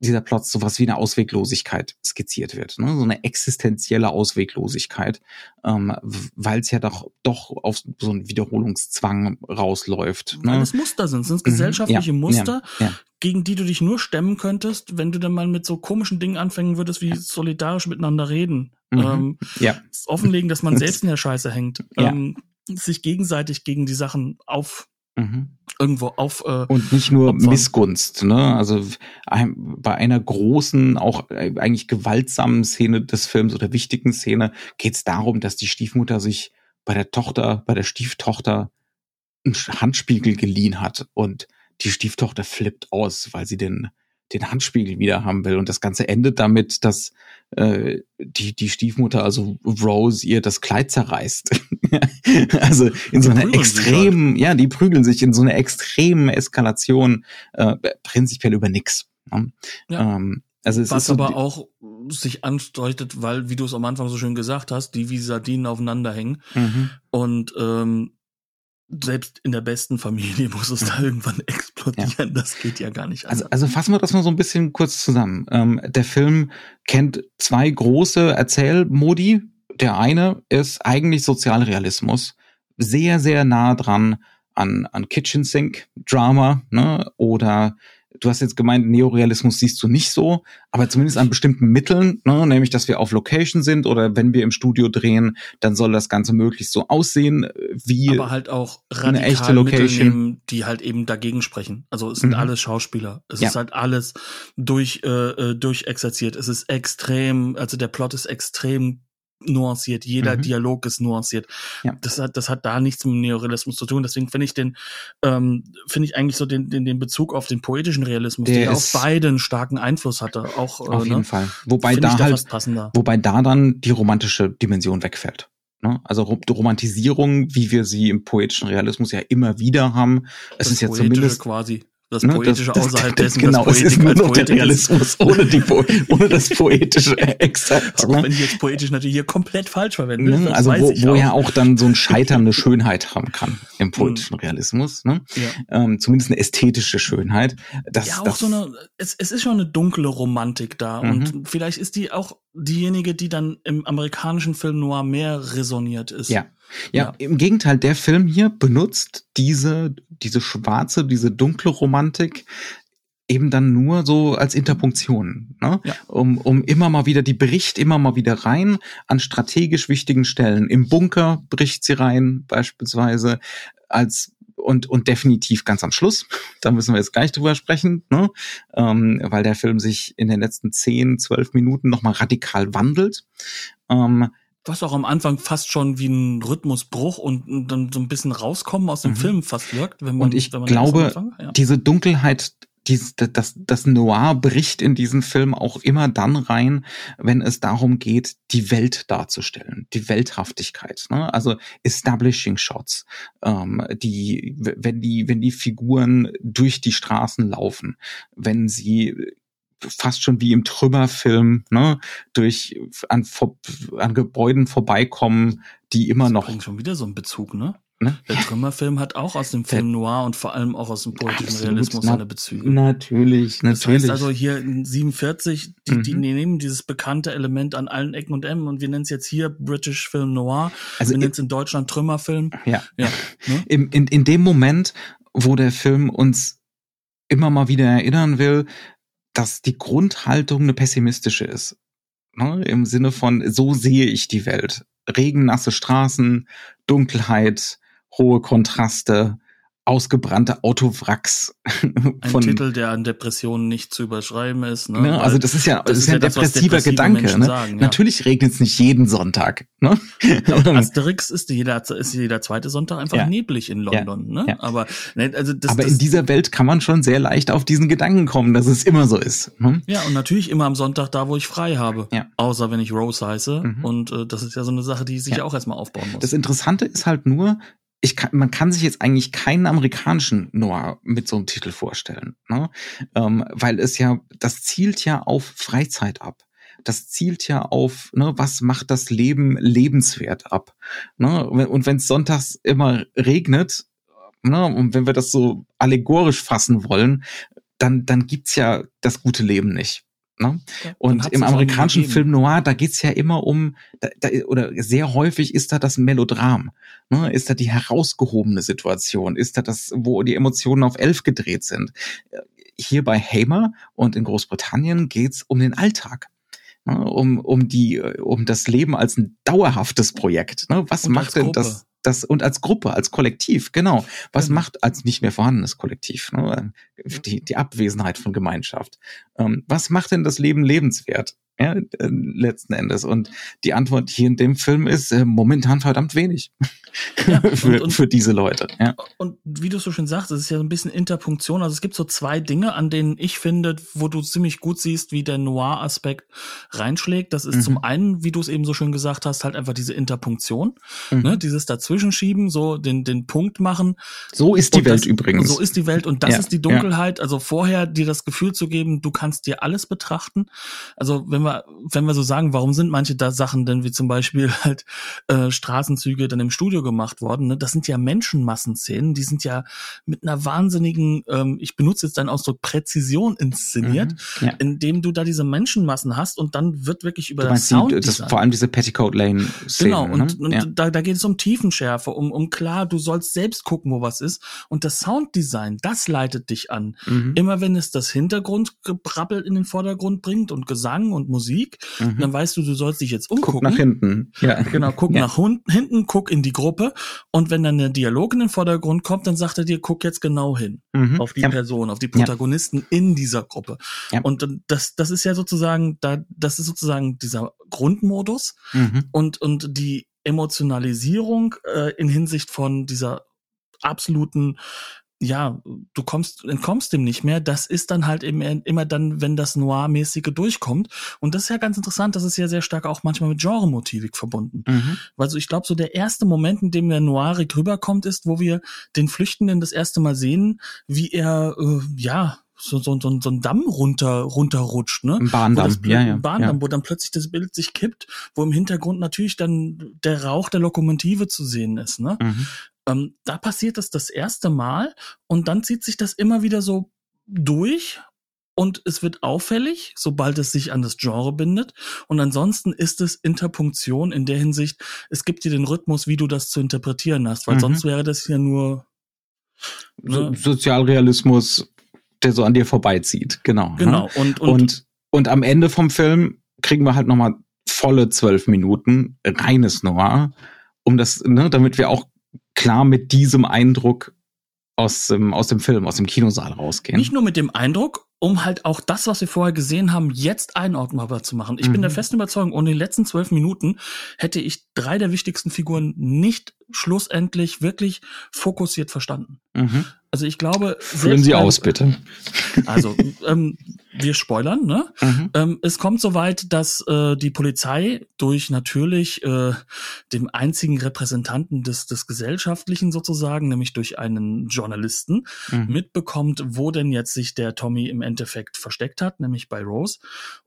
dieser Plot sowas wie eine Ausweglosigkeit skizziert wird, ne? so eine existenzielle Ausweglosigkeit, ähm, weil es ja doch doch auf so einen Wiederholungszwang rausläuft. Ne? Weil es Muster sind, sind gesellschaftliche mhm, ja, Musster, ja, ja. gegen die du dich nur stemmen könntest, wenn du dann mal mit so komischen Dingen anfangen würdest, wie solidarisch miteinander reden, mhm, ähm, ja. offenlegen, dass man selbst in der Scheiße hängt, ähm, sich gegenseitig gegen die Sachen auf Mhm. Irgendwo auf. Äh, und nicht nur Opfern. Missgunst, ne? Also ein, bei einer großen, auch äh, eigentlich gewaltsamen Szene des Films oder wichtigen Szene geht es darum, dass die Stiefmutter sich bei der Tochter, bei der Stieftochter einen Handspiegel geliehen hat und die Stieftochter flippt aus, weil sie den den Handspiegel wieder haben will. Und das Ganze endet damit, dass äh, die, die Stiefmutter, also Rose, ihr das Kleid zerreißt. also in so einer extremen, ja, die prügeln sich in so einer extremen Eskalation äh, prinzipiell über nix. Ne? Ja. Ähm, also es Was ist aber auch sich andeutet, weil, wie du es am Anfang so schön gesagt hast, die wie Sardinen aufeinander hängen. Mhm. Und ähm, selbst in der besten Familie muss es da irgendwann explodieren. Ja. Das geht ja gar nicht. Also, also fassen wir das mal so ein bisschen kurz zusammen. Ähm, der Film kennt zwei große Erzählmodi. Der eine ist eigentlich Sozialrealismus. Sehr, sehr nah dran an, an Kitchen Sink Drama, ne, oder du hast jetzt gemeint, Neorealismus siehst du nicht so, aber zumindest an bestimmten Mitteln, ne, nämlich, dass wir auf Location sind oder wenn wir im Studio drehen, dann soll das Ganze möglichst so aussehen wie aber halt auch eine echte Location, nehmen, die halt eben dagegen sprechen. Also es sind mhm. alles Schauspieler. Es ja. ist halt alles durch äh, äh durchexerziert. Es ist extrem, also der Plot ist extrem nuanciert, jeder mhm. Dialog ist nuanciert. Ja. Das hat, das hat da nichts mit dem Neorealismus zu tun. Deswegen finde ich den, ähm, finde ich eigentlich so den, den, den Bezug auf den poetischen Realismus, der, der auf beiden starken Einfluss hatte. Auch, äh, auf jeden ne? Fall. Wobei da halt, wobei da dann die romantische Dimension wegfällt. Ne? Also Romantisierung, wie wir sie im poetischen Realismus ja immer wieder haben. Es das ist ja zumindest quasi das ne, Poetische das, das, außerhalb dessen, genau, es ist nur noch der Realismus ohne, die, ohne das Poetische, exakt. Auch ne? wenn ich jetzt poetisch natürlich hier komplett falsch verwende. Ne? Also wo, wo ja auch dann so ein Scheitern eine Schönheit haben kann im poetischen Realismus. Ne? Ja. Ähm, zumindest eine ästhetische Schönheit. Das, ja, auch das, so eine, es, es ist schon eine dunkle Romantik da mhm. und vielleicht ist die auch diejenige, die dann im amerikanischen Film Noir mehr resoniert ist. Ja. Ja, ja, im Gegenteil, der Film hier benutzt diese, diese schwarze, diese dunkle Romantik eben dann nur so als Interpunktion, ne? Ja. um, um immer mal wieder, die bricht immer mal wieder rein an strategisch wichtigen Stellen. Im Bunker bricht sie rein, beispielsweise, als und, und definitiv ganz am Schluss, da müssen wir jetzt gleich drüber sprechen, ne? ähm, weil der Film sich in den letzten zehn, zwölf Minuten nochmal radikal wandelt. Ähm, was auch am Anfang fast schon wie ein Rhythmusbruch und dann so ein bisschen rauskommen aus dem mhm. Film fast wirkt. Wenn man, und ich glaube, ja. diese Dunkelheit, dies, das, das Noir bricht in diesen Film auch immer dann rein, wenn es darum geht, die Welt darzustellen, die Welthaftigkeit. Ne? Also Establishing Shots, ähm, die, wenn die, wenn die Figuren durch die Straßen laufen, wenn sie fast schon wie im Trümmerfilm, ne, durch an, an Gebäuden vorbeikommen, die immer noch. Das schon wieder so ein Bezug, ne? Ne? Der Trümmerfilm hat auch aus dem Film Noir und vor allem auch aus dem politischen Absolut, Realismus seine Bezüge. Natürlich, natürlich. Das heißt also hier in 47, die, mhm. die nehmen dieses bekannte Element an allen Ecken und Enden und wir nennen es jetzt hier British Film Noir. Also wir nennen es in Deutschland Trümmerfilm. Ja. ja ne? in, in, in dem Moment, wo der Film uns immer mal wieder erinnern will, dass die Grundhaltung eine pessimistische ist. Ne? Im Sinne von, so sehe ich die Welt. Regennasse Straßen, Dunkelheit, hohe Kontraste, ausgebrannte Autowracks. Ein Titel, der an Depressionen nicht zu überschreiben ist. Ne? ne also das ist ja, das, das ist ja ein depressiver Gedanke. Ne? Sagen, ja. Natürlich regnet es nicht jeden Sonntag. Ne? Asterix ist jeder, ist jeder zweite Sonntag einfach ja. neblig in London. Ja. Ne? Ja. Aber, ne, also das, Aber das, in dieser Welt kann man schon sehr leicht auf diesen Gedanken kommen, dass es immer so ist. Ne? Ja, und natürlich immer am Sonntag da, wo ich frei habe. Ja. Außer wenn ich Rose heiße. Mhm. Und äh, das ist ja so eine Sache, die sich ja. auch erstmal aufbauen muss. Das Interessante ist halt nur, ich kann, man kann sich jetzt eigentlich keinen amerikanischen Noir mit so einem Titel vorstellen, ne? ähm, weil es ja, das zielt ja auf Freizeit ab. das zielt ja auf, ne, was macht das Leben lebenswert ab. Ne? Und wenn es sonntags immer regnet, ne, und wenn wir das so allegorisch fassen wollen, dann, dann gibt's ja das gute Leben nicht. Ne? Ja, und im amerikanischen Film Noir, da geht's ja immer um, da, da, oder sehr häufig ist da das Melodram. Ne? Ist da die herausgehobene Situation? Ist da das, wo die Emotionen auf elf gedreht sind? Hier bei Hamer und in Großbritannien geht's um den Alltag. Ne? Um, um die, um das Leben als ein dauerhaftes Projekt. Ne? Was und macht denn das? Das und als Gruppe, als Kollektiv, genau. Was genau. macht als nicht mehr vorhandenes Kollektiv? Ne? Die, die Abwesenheit von Gemeinschaft. Ähm, was macht denn das Leben lebenswert? Ja, äh, letzten Endes. Und die Antwort hier in dem Film ist äh, momentan verdammt wenig ja, für, und, und, für diese Leute. Ja. Und wie du so schön sagst, es ist ja so ein bisschen Interpunktion. Also es gibt so zwei Dinge, an denen ich finde, wo du ziemlich gut siehst, wie der Noir-Aspekt reinschlägt. Das ist mhm. zum einen, wie du es eben so schön gesagt hast, halt einfach diese Interpunktion, mhm. ne, dieses Dazwischenschieben, so den, den Punkt machen. So ist die und Welt das, übrigens. So ist die Welt und das ja, ist die Dunkelheit. Also vorher dir das Gefühl zu geben, du kannst dir alles betrachten. Also wenn wir, wenn wir so sagen, warum sind manche da Sachen denn wie zum Beispiel halt äh, Straßenzüge dann im Studio gemacht worden? Ne? Das sind ja Menschenmassenszenen, die sind ja mit einer wahnsinnigen, ähm, ich benutze jetzt deinen Ausdruck, Präzision inszeniert, mhm, ja. indem du da diese Menschenmassen hast und dann wird wirklich über das Sound. Die, das, vor allem diese Petticoat Lane Szenen. Genau, und, ne? und ja. da, da geht es um Tiefenschärfe, um, um klar, du sollst selbst gucken, wo was ist. Und das Sounddesign, das leitet dich an. Mhm. Immer wenn es das Hintergrundgebrabbel in den Vordergrund bringt und Gesang und Musik, mhm. dann weißt du, du sollst dich jetzt umgucken. Guck nach hinten. Ja. Genau, guck ja. nach hinten, guck in die Gruppe und wenn dann der Dialog in den Vordergrund kommt, dann sagt er dir, guck jetzt genau hin mhm. auf die ja. Person, auf die Protagonisten ja. in dieser Gruppe. Und das, das ist ja sozusagen, da, das ist sozusagen dieser Grundmodus mhm. und, und die Emotionalisierung äh, in Hinsicht von dieser absoluten ja, du kommst, entkommst dem nicht mehr. Das ist dann halt eben immer dann, wenn das Noir-mäßige durchkommt. Und das ist ja ganz interessant, das ist ja sehr stark auch manchmal mit Genre-Motivik verbunden. Mhm. Also ich glaube, so der erste Moment, in dem der Noirig rüberkommt, ist, wo wir den Flüchtenden das erste Mal sehen, wie er, äh, ja, so, so, so, so ein Damm runter, runterrutscht, ne? Ein Bahndamm, das, ja, ja. Ein Bahndamm, ja. wo dann plötzlich das Bild sich kippt, wo im Hintergrund natürlich dann der Rauch der Lokomotive zu sehen ist, ne? Mhm. Ähm, da passiert das das erste Mal und dann zieht sich das immer wieder so durch und es wird auffällig, sobald es sich an das Genre bindet. Und ansonsten ist es Interpunktion in der Hinsicht, es gibt dir den Rhythmus, wie du das zu interpretieren hast, weil mhm. sonst wäre das ja nur ne? so, Sozialrealismus, der so an dir vorbeizieht. Genau. Ne? Genau. Ne? Und, und, und, und am Ende vom Film kriegen wir halt nochmal volle zwölf Minuten reines Noir, um das, ne, damit wir auch klar mit diesem Eindruck aus dem, aus dem Film, aus dem Kinosaal rausgehen. Nicht nur mit dem Eindruck, um halt auch das, was wir vorher gesehen haben, jetzt einordnbar zu machen. Ich mhm. bin der festen Überzeugung, ohne die letzten zwölf Minuten hätte ich drei der wichtigsten Figuren nicht schlussendlich wirklich fokussiert verstanden. Mhm. Also ich glaube. Führen Sie aus, bitte. Also, ähm, wir spoilern, ne? Mhm. Ähm, es kommt soweit, dass äh, die Polizei durch natürlich äh, dem einzigen Repräsentanten des, des Gesellschaftlichen sozusagen, nämlich durch einen Journalisten, mhm. mitbekommt, wo denn jetzt sich der Tommy im Endeffekt versteckt hat, nämlich bei Rose.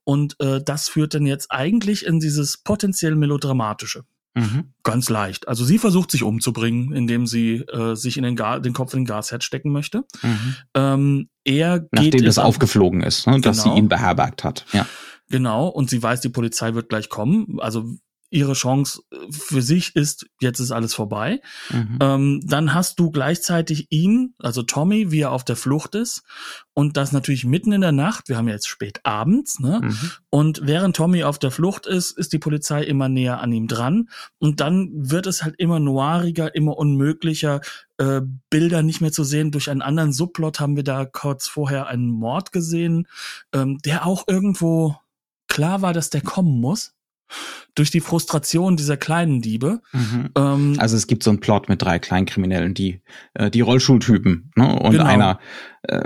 Und äh, das führt dann jetzt eigentlich in dieses potenziell melodramatische. Mhm. Ganz leicht. Also sie versucht sich umzubringen, indem sie äh, sich in den, Ga den Kopf in den Gasherd stecken möchte. Mhm. Ähm, er geht Nachdem das aufgeflogen ist, ne, dass sie genau. ihn beherbergt hat. Ja. Genau, und sie weiß, die Polizei wird gleich kommen. Also ihre Chance äh, für sich ist, jetzt ist alles vorbei. Mhm. Ähm, dann hast du gleichzeitig ihn, also Tommy, wie er auf der Flucht ist. Und das natürlich mitten in der Nacht. Wir haben ja jetzt spät abends, ne? Mhm. Und während Tommy auf der Flucht ist, ist die Polizei immer näher an ihm dran. Und dann wird es halt immer noiriger, immer unmöglicher, äh, Bilder nicht mehr zu sehen. Durch einen anderen Subplot haben wir da kurz vorher einen Mord gesehen, ähm, der auch irgendwo klar war, dass der kommen muss. Durch die Frustration dieser kleinen Diebe. Mhm. Ähm, also es gibt so einen Plot mit drei Kleinkriminellen, die äh, die Rollstuhltypen, ne? Und genau. einer äh,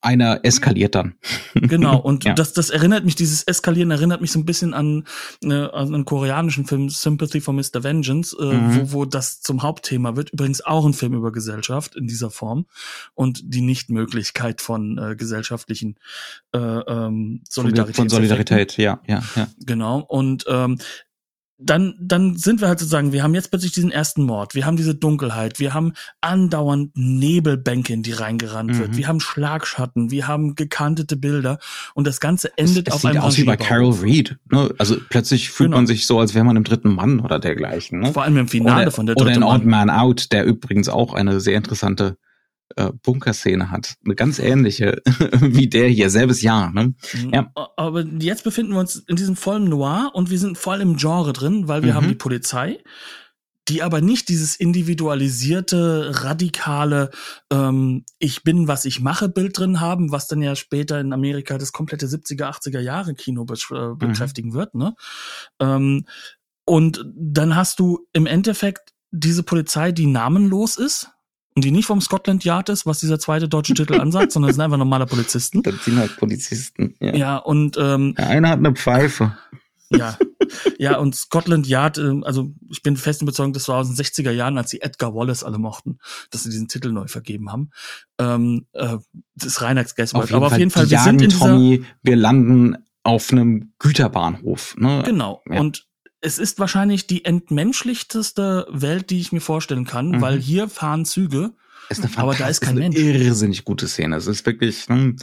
einer eskaliert dann. Genau, und ja. das, das erinnert mich, dieses Eskalieren erinnert mich so ein bisschen an, äh, an einen koreanischen Film Sympathy for Mr. Vengeance, äh, mhm. wo, wo das zum Hauptthema wird. Übrigens auch ein Film über Gesellschaft in dieser Form und die Nichtmöglichkeit von äh, gesellschaftlichen äh, ähm, Solidarität. Von Solidarität, ja, ja, ja. Genau, und ähm, dann, dann sind wir halt sozusagen, wir haben jetzt plötzlich diesen ersten Mord, wir haben diese Dunkelheit, wir haben andauernd Nebelbänke, in die reingerannt mhm. wird, wir haben Schlagschatten, wir haben gekantete Bilder und das Ganze endet es, es auf sieht einem aus wie bei Carol Reed. Ne? Also plötzlich fühlt genau. man sich so, als wäre man im dritten Mann oder dergleichen. Ne? Vor allem im Finale oder, von der Oder in Odd Man Out, der übrigens auch eine sehr interessante äh, Bunkerszene hat. Eine ganz ähnliche wie der hier, selbes Jahr. Ne? Mhm. Ja. Aber jetzt befinden wir uns in diesem vollen Noir und wir sind voll im Genre drin, weil wir mhm. haben die Polizei, die aber nicht dieses individualisierte, radikale ähm, Ich bin, was ich mache Bild drin haben, was dann ja später in Amerika das komplette 70er, 80er Jahre Kino be äh, mhm. bekräftigen mhm. wird. Ne? Ähm, und dann hast du im Endeffekt diese Polizei, die namenlos ist, die nicht vom Scotland Yard ist, was dieser zweite deutsche Titel ansagt, sondern sind einfach normale Polizisten. Das sind halt Polizisten. Ja, ja und ähm, ja, einer hat eine Pfeife. Ja, ja und Scotland Yard, äh, also ich bin fest überzeugt, das war aus den 60er Jahren, als sie Edgar Wallace alle mochten, dass sie diesen Titel neu vergeben haben. Ähm, äh, das ist Guesswork. Aber auf jeden Fall, wir sind in Tommy, wir landen auf einem Güterbahnhof. Ne? Genau. Ja. Und es ist wahrscheinlich die entmenschlichteste Welt, die ich mir vorstellen kann, mhm. weil hier fahren Züge, aber da ist kein ist eine Mensch. Irrsinnig gute Szene. Es ist wirklich, hm,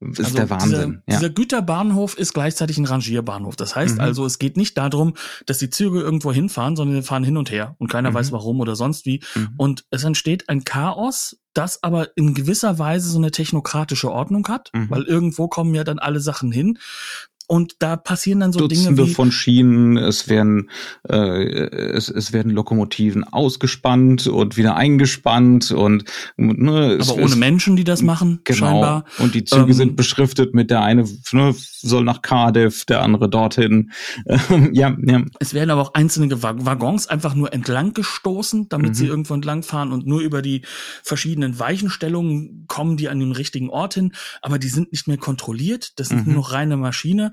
ist also der Wahnsinn. Dieser, ja. dieser Güterbahnhof ist gleichzeitig ein Rangierbahnhof. Das heißt mhm. also, es geht nicht darum, dass die Züge irgendwo hinfahren, sondern sie fahren hin und her und keiner mhm. weiß warum oder sonst wie. Mhm. Und es entsteht ein Chaos, das aber in gewisser Weise so eine technokratische Ordnung hat, mhm. weil irgendwo kommen ja dann alle Sachen hin. Und da passieren dann so Dutzende Dinge wie von Schienen, es werden äh, es, es werden Lokomotiven ausgespannt und wieder eingespannt und ne, aber ohne Menschen, die das machen, genau. scheinbar. Und die Züge ähm, sind beschriftet mit der eine ne, soll nach Cardiff, der andere dorthin. ja, ja. Es werden aber auch einzelne Waggons einfach nur entlang gestoßen, damit mhm. sie irgendwo entlang fahren und nur über die verschiedenen Weichenstellungen kommen die an den richtigen Ort hin, aber die sind nicht mehr kontrolliert, das sind mhm. nur noch reine Maschine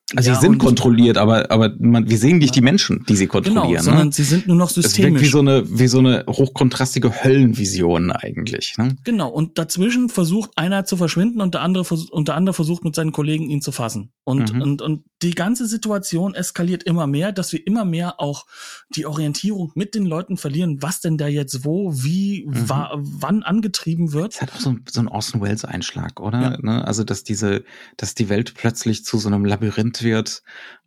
also ja, sie sind kontrolliert, aber aber man, wir sehen nicht die Menschen, die sie genau, kontrollieren. Genau, sondern ne? sie sind nur noch systemisch. Es wie so eine wie so eine hochkontrastige Höllenvision eigentlich. Ne? Genau. Und dazwischen versucht einer zu verschwinden und der andere und der andere versucht mit seinen Kollegen ihn zu fassen. Und mhm. und und die ganze Situation eskaliert immer mehr, dass wir immer mehr auch die Orientierung mit den Leuten verlieren, was denn da jetzt wo, wie, mhm. wa wann angetrieben wird. Das hat auch so, ein, so ein Orson Welles Einschlag, oder? Ja. Ne? Also dass diese dass die Welt plötzlich zu so einem Labyrinth wird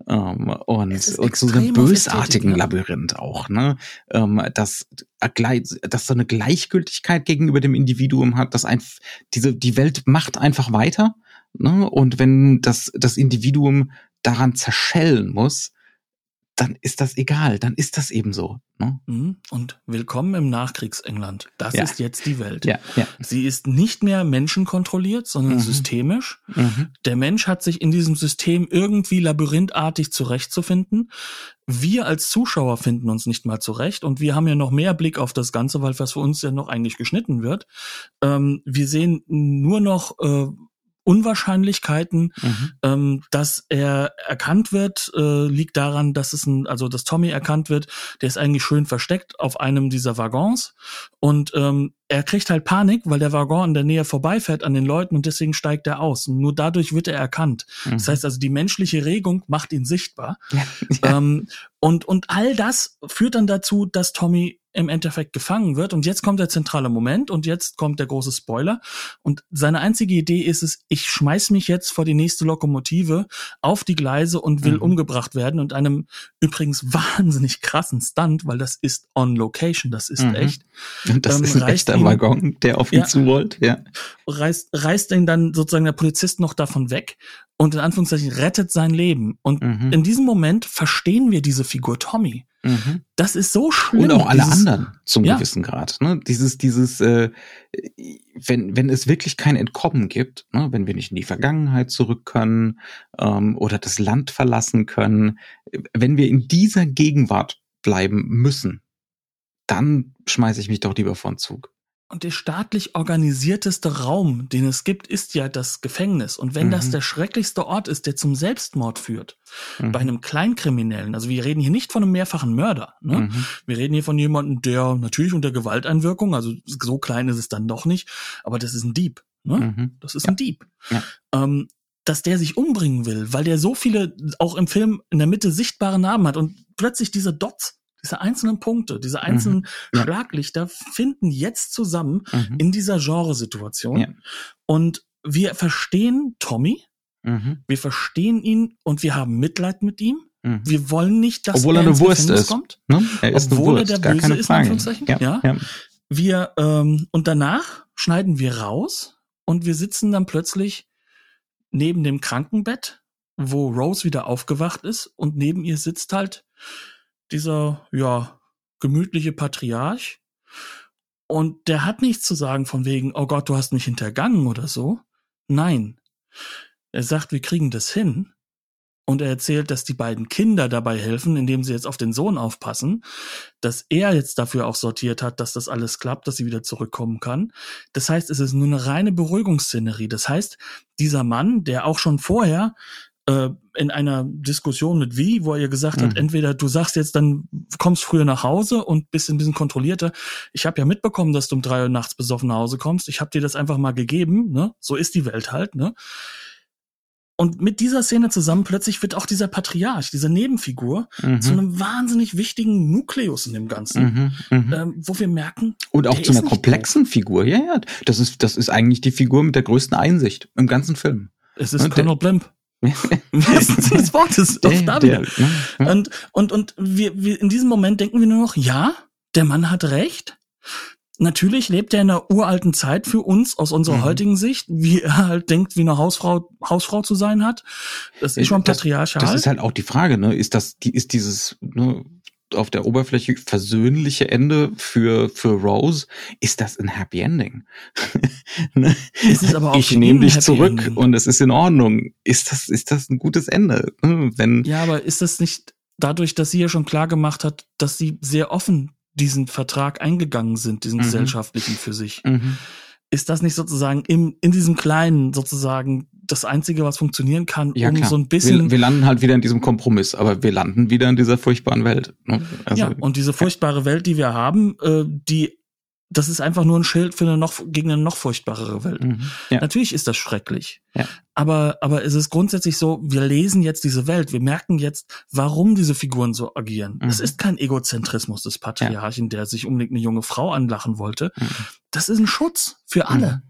ähm, und, und zu einem bösartigen? Labyrinth auch, ne? Ähm, das, dass so eine Gleichgültigkeit gegenüber dem Individuum hat, dass ein, diese, die Welt macht einfach weiter, ne? Und wenn das, das Individuum daran zerschellen muss, dann ist das egal, dann ist das eben so. Ne? Mhm. Und willkommen im Nachkriegsengland. Das ja. ist jetzt die Welt. Ja, ja. Sie ist nicht mehr menschenkontrolliert, sondern mhm. systemisch. Mhm. Der Mensch hat sich in diesem System irgendwie labyrinthartig zurechtzufinden. Wir als Zuschauer finden uns nicht mal zurecht und wir haben ja noch mehr Blick auf das Ganze, weil was für uns ja noch eigentlich geschnitten wird. Ähm, wir sehen nur noch äh, Unwahrscheinlichkeiten, mhm. ähm, dass er erkannt wird, äh, liegt daran, dass es ein, also dass Tommy erkannt wird, der ist eigentlich schön versteckt auf einem dieser Waggons und ähm, er kriegt halt Panik, weil der Waggon in der Nähe vorbeifährt an den Leuten und deswegen steigt er aus. Und nur dadurch wird er erkannt. Mhm. Das heißt also, die menschliche Regung macht ihn sichtbar. Ja. Ähm, und, und all das führt dann dazu, dass Tommy im Endeffekt gefangen wird. Und jetzt kommt der zentrale Moment und jetzt kommt der große Spoiler. Und seine einzige Idee ist es, ich schmeiß mich jetzt vor die nächste Lokomotive auf die Gleise und will mhm. umgebracht werden und einem übrigens wahnsinnig krassen Stunt, weil das ist on location, das ist mhm. echt. Das ähm, ist ein echter ihn, Waggon, der auf ihn ja, zurollt, ja. Reißt, reißt ihn dann sozusagen der Polizist noch davon weg und in Anführungszeichen rettet sein Leben. Und mhm. in diesem Moment verstehen wir diese Figur Tommy. Mhm. Das ist so schlimm. Und auch alle dieses, anderen zum ja. gewissen Grad. Ne? Dieses, dieses, äh, wenn, wenn es wirklich kein Entkommen gibt, ne, wenn wir nicht in die Vergangenheit zurück können ähm, oder das Land verlassen können, wenn wir in dieser Gegenwart bleiben müssen, dann schmeiße ich mich doch lieber vor den Zug. Und der staatlich organisierteste Raum, den es gibt, ist ja das Gefängnis. Und wenn mhm. das der schrecklichste Ort ist, der zum Selbstmord führt, mhm. bei einem Kleinkriminellen, also wir reden hier nicht von einem mehrfachen Mörder, ne? Mhm. wir reden hier von jemandem, der natürlich unter Gewalteinwirkung, also so klein ist es dann doch nicht, aber das ist ein Dieb. Ne? Mhm. Das ist ja. ein Dieb. Ja. Ähm, dass der sich umbringen will, weil der so viele auch im Film in der Mitte sichtbare Narben hat und plötzlich diese Dots diese einzelnen Punkte, diese einzelnen mhm. Schlaglichter finden jetzt zusammen mhm. in dieser Genresituation. Ja. Und wir verstehen Tommy, mhm. wir verstehen ihn und wir haben Mitleid mit ihm. Mhm. Wir wollen nicht, dass Obwohl er, eine Wurst ist. kommt. Ne? Er ist Obwohl er der Böse ist, Anführungszeichen. Ja. ja. ja. Wir, ähm, und danach schneiden wir raus und wir sitzen dann plötzlich neben dem Krankenbett, wo Rose wieder aufgewacht ist und neben ihr sitzt halt dieser, ja, gemütliche Patriarch. Und der hat nichts zu sagen von wegen, oh Gott, du hast mich hintergangen oder so. Nein. Er sagt, wir kriegen das hin. Und er erzählt, dass die beiden Kinder dabei helfen, indem sie jetzt auf den Sohn aufpassen, dass er jetzt dafür auch sortiert hat, dass das alles klappt, dass sie wieder zurückkommen kann. Das heißt, es ist nur eine reine Beruhigungsszenerie. Das heißt, dieser Mann, der auch schon vorher äh, in einer Diskussion mit wie, wo er gesagt mhm. hat, entweder du sagst jetzt, dann kommst früher nach Hause und bist ein bisschen kontrollierter. Ich habe ja mitbekommen, dass du um drei Uhr nachts besoffen nach Hause kommst. Ich habe dir das einfach mal gegeben. Ne? So ist die Welt halt. Ne? Und mit dieser Szene zusammen plötzlich wird auch dieser Patriarch, diese Nebenfigur, mhm. zu einem wahnsinnig wichtigen Nukleus in dem Ganzen, mhm, mhm. ähm, wo wir merken. Und auch zu einer komplexen Figur. Ja, ja. Das ist, das ist eigentlich die Figur mit der größten Einsicht im ganzen Film. Es ist Colonel Blimp. Wahrsten des Wortes. Doch da wieder. Und, und, und wir, wir, in diesem Moment denken wir nur noch, ja, der Mann hat recht. Natürlich lebt er in einer uralten Zeit für uns aus unserer mhm. heutigen Sicht, wie er halt denkt, wie eine Hausfrau Hausfrau zu sein hat. Das ist schon patriarchal. Das, das ist halt auch die Frage, ne? Ist das, die, ist dieses, ne, auf der Oberfläche versöhnliche Ende für, für Rose, ist das ein Happy Ending. ne? ich nehme dich zurück Ending. und es ist in Ordnung. Ist das, ist das ein gutes Ende? Ne? Wenn ja, aber ist das nicht dadurch, dass sie ja schon klar gemacht hat, dass sie sehr offen diesen Vertrag eingegangen sind, diesen mhm. gesellschaftlichen für sich? Mhm. Ist das nicht sozusagen im, in diesem Kleinen sozusagen das Einzige, was funktionieren kann, ja, um klar. so ein bisschen. Wir, wir, landen halt wieder in diesem Kompromiss, aber wir landen wieder in dieser furchtbaren Welt. Ne? Also, ja, und diese furchtbare Welt, die wir haben, äh, die das ist einfach nur ein Schild für eine noch gegen eine noch furchtbarere Welt. Mhm, ja. Natürlich ist das schrecklich. Ja. Aber aber es ist grundsätzlich so, wir lesen jetzt diese Welt, wir merken jetzt, warum diese Figuren so agieren. Es mhm. ist kein Egozentrismus des Patriarchen, ja. der sich unbedingt eine junge Frau anlachen wollte. Mhm. Das ist ein Schutz für alle.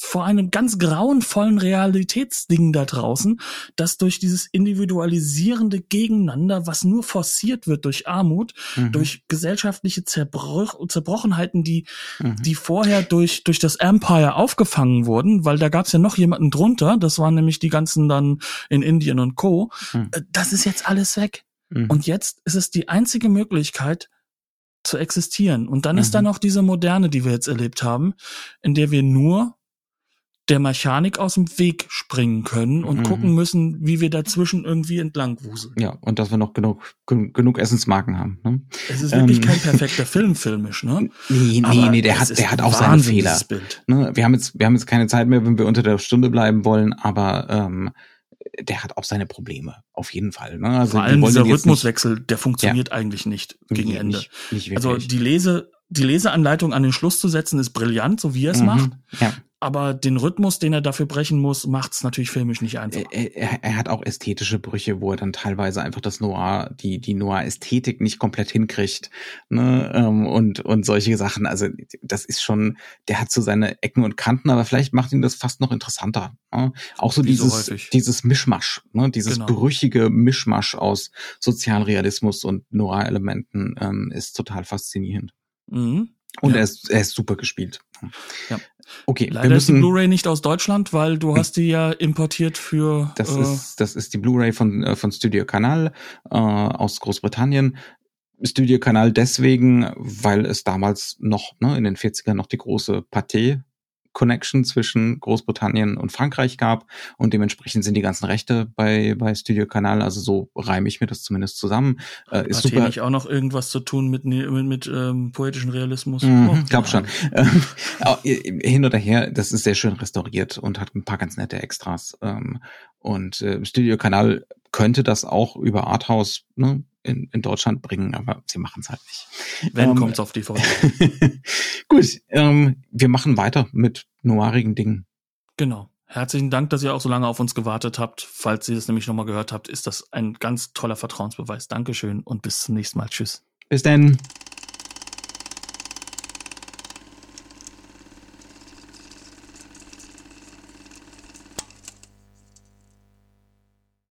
Vor einem ganz grauenvollen Realitätsding da draußen, das durch dieses individualisierende Gegeneinander, was nur forciert wird durch Armut, mhm. durch gesellschaftliche Zerbroch Zerbrochenheiten, die, mhm. die vorher durch, durch das Empire aufgefangen wurden, weil da gab es ja noch jemanden drunter, das waren nämlich die ganzen dann in Indien und Co. Mhm. Äh, das ist jetzt alles weg. Mhm. Und jetzt ist es die einzige Möglichkeit, zu existieren. Und dann ist da mhm. noch diese Moderne, die wir jetzt erlebt haben, in der wir nur der Mechanik aus dem Weg springen können und mhm. gucken müssen, wie wir dazwischen irgendwie entlang wuseln. Ja, und dass wir noch genug, genug Essensmarken haben. Ne? Es ist wirklich ähm. kein perfekter Film filmisch, ne? Nee, nee, nee, der hat, der hat auch seine Fehler. Ne? Wir haben jetzt, wir haben jetzt keine Zeit mehr, wenn wir unter der Stunde bleiben wollen, aber ähm, der hat auch seine Probleme, auf jeden Fall. Ne? Also Vor allem dieser Rhythmuswechsel, der funktioniert ja. eigentlich nicht gegen nee, Ende. Nicht, nicht also die Lese, die Leseanleitung an den Schluss zu setzen, ist brillant, so wie er es mhm. macht. Ja aber den Rhythmus, den er dafür brechen muss, macht es natürlich filmisch nicht einfach. Er, er, er, hat auch ästhetische Brüche, wo er dann teilweise einfach das Noir, die die Noir-Ästhetik nicht komplett hinkriegt, ne? Ähm, und und solche Sachen. Also das ist schon, der hat so seine Ecken und Kanten, aber vielleicht macht ihn das fast noch interessanter. Ne? Auch so Wie dieses so dieses Mischmasch, ne? dieses genau. brüchige Mischmasch aus Sozialrealismus und Noir-Elementen ähm, ist total faszinierend. Mhm. Und ja. er, ist, er ist super gespielt. Ja. Okay, Leider müssen, ist die Blu-ray nicht aus Deutschland, weil du hast die ja importiert für. Das äh, ist das ist die Blu-ray von äh, von Studio Canal äh, aus Großbritannien. Studio Canal deswegen, weil es damals noch ne, in den 40ern noch die große Pathé Connection zwischen Großbritannien und Frankreich gab und dementsprechend sind die ganzen Rechte bei, bei Studio Kanal, also so reime ich mir das zumindest zusammen. Äh, ist Hat super. hier nicht auch noch irgendwas zu tun mit, mit, mit ähm, poetischen Realismus? Mhm, oh, glaub schon. Hin oder her, das ist sehr schön restauriert und hat ein paar ganz nette Extras. Ähm, und äh, Studio Kanal könnte das auch über Arthouse ne, in, in Deutschland bringen, aber sie machen es halt nicht. Wenn ähm, kommt's auf die Folge. Gut, ähm, wir machen weiter mit noirigen Dingen. Genau. Herzlichen Dank, dass ihr auch so lange auf uns gewartet habt. Falls ihr das nämlich nochmal gehört habt, ist das ein ganz toller Vertrauensbeweis. Dankeschön und bis zum nächsten Mal. Tschüss. Bis dann.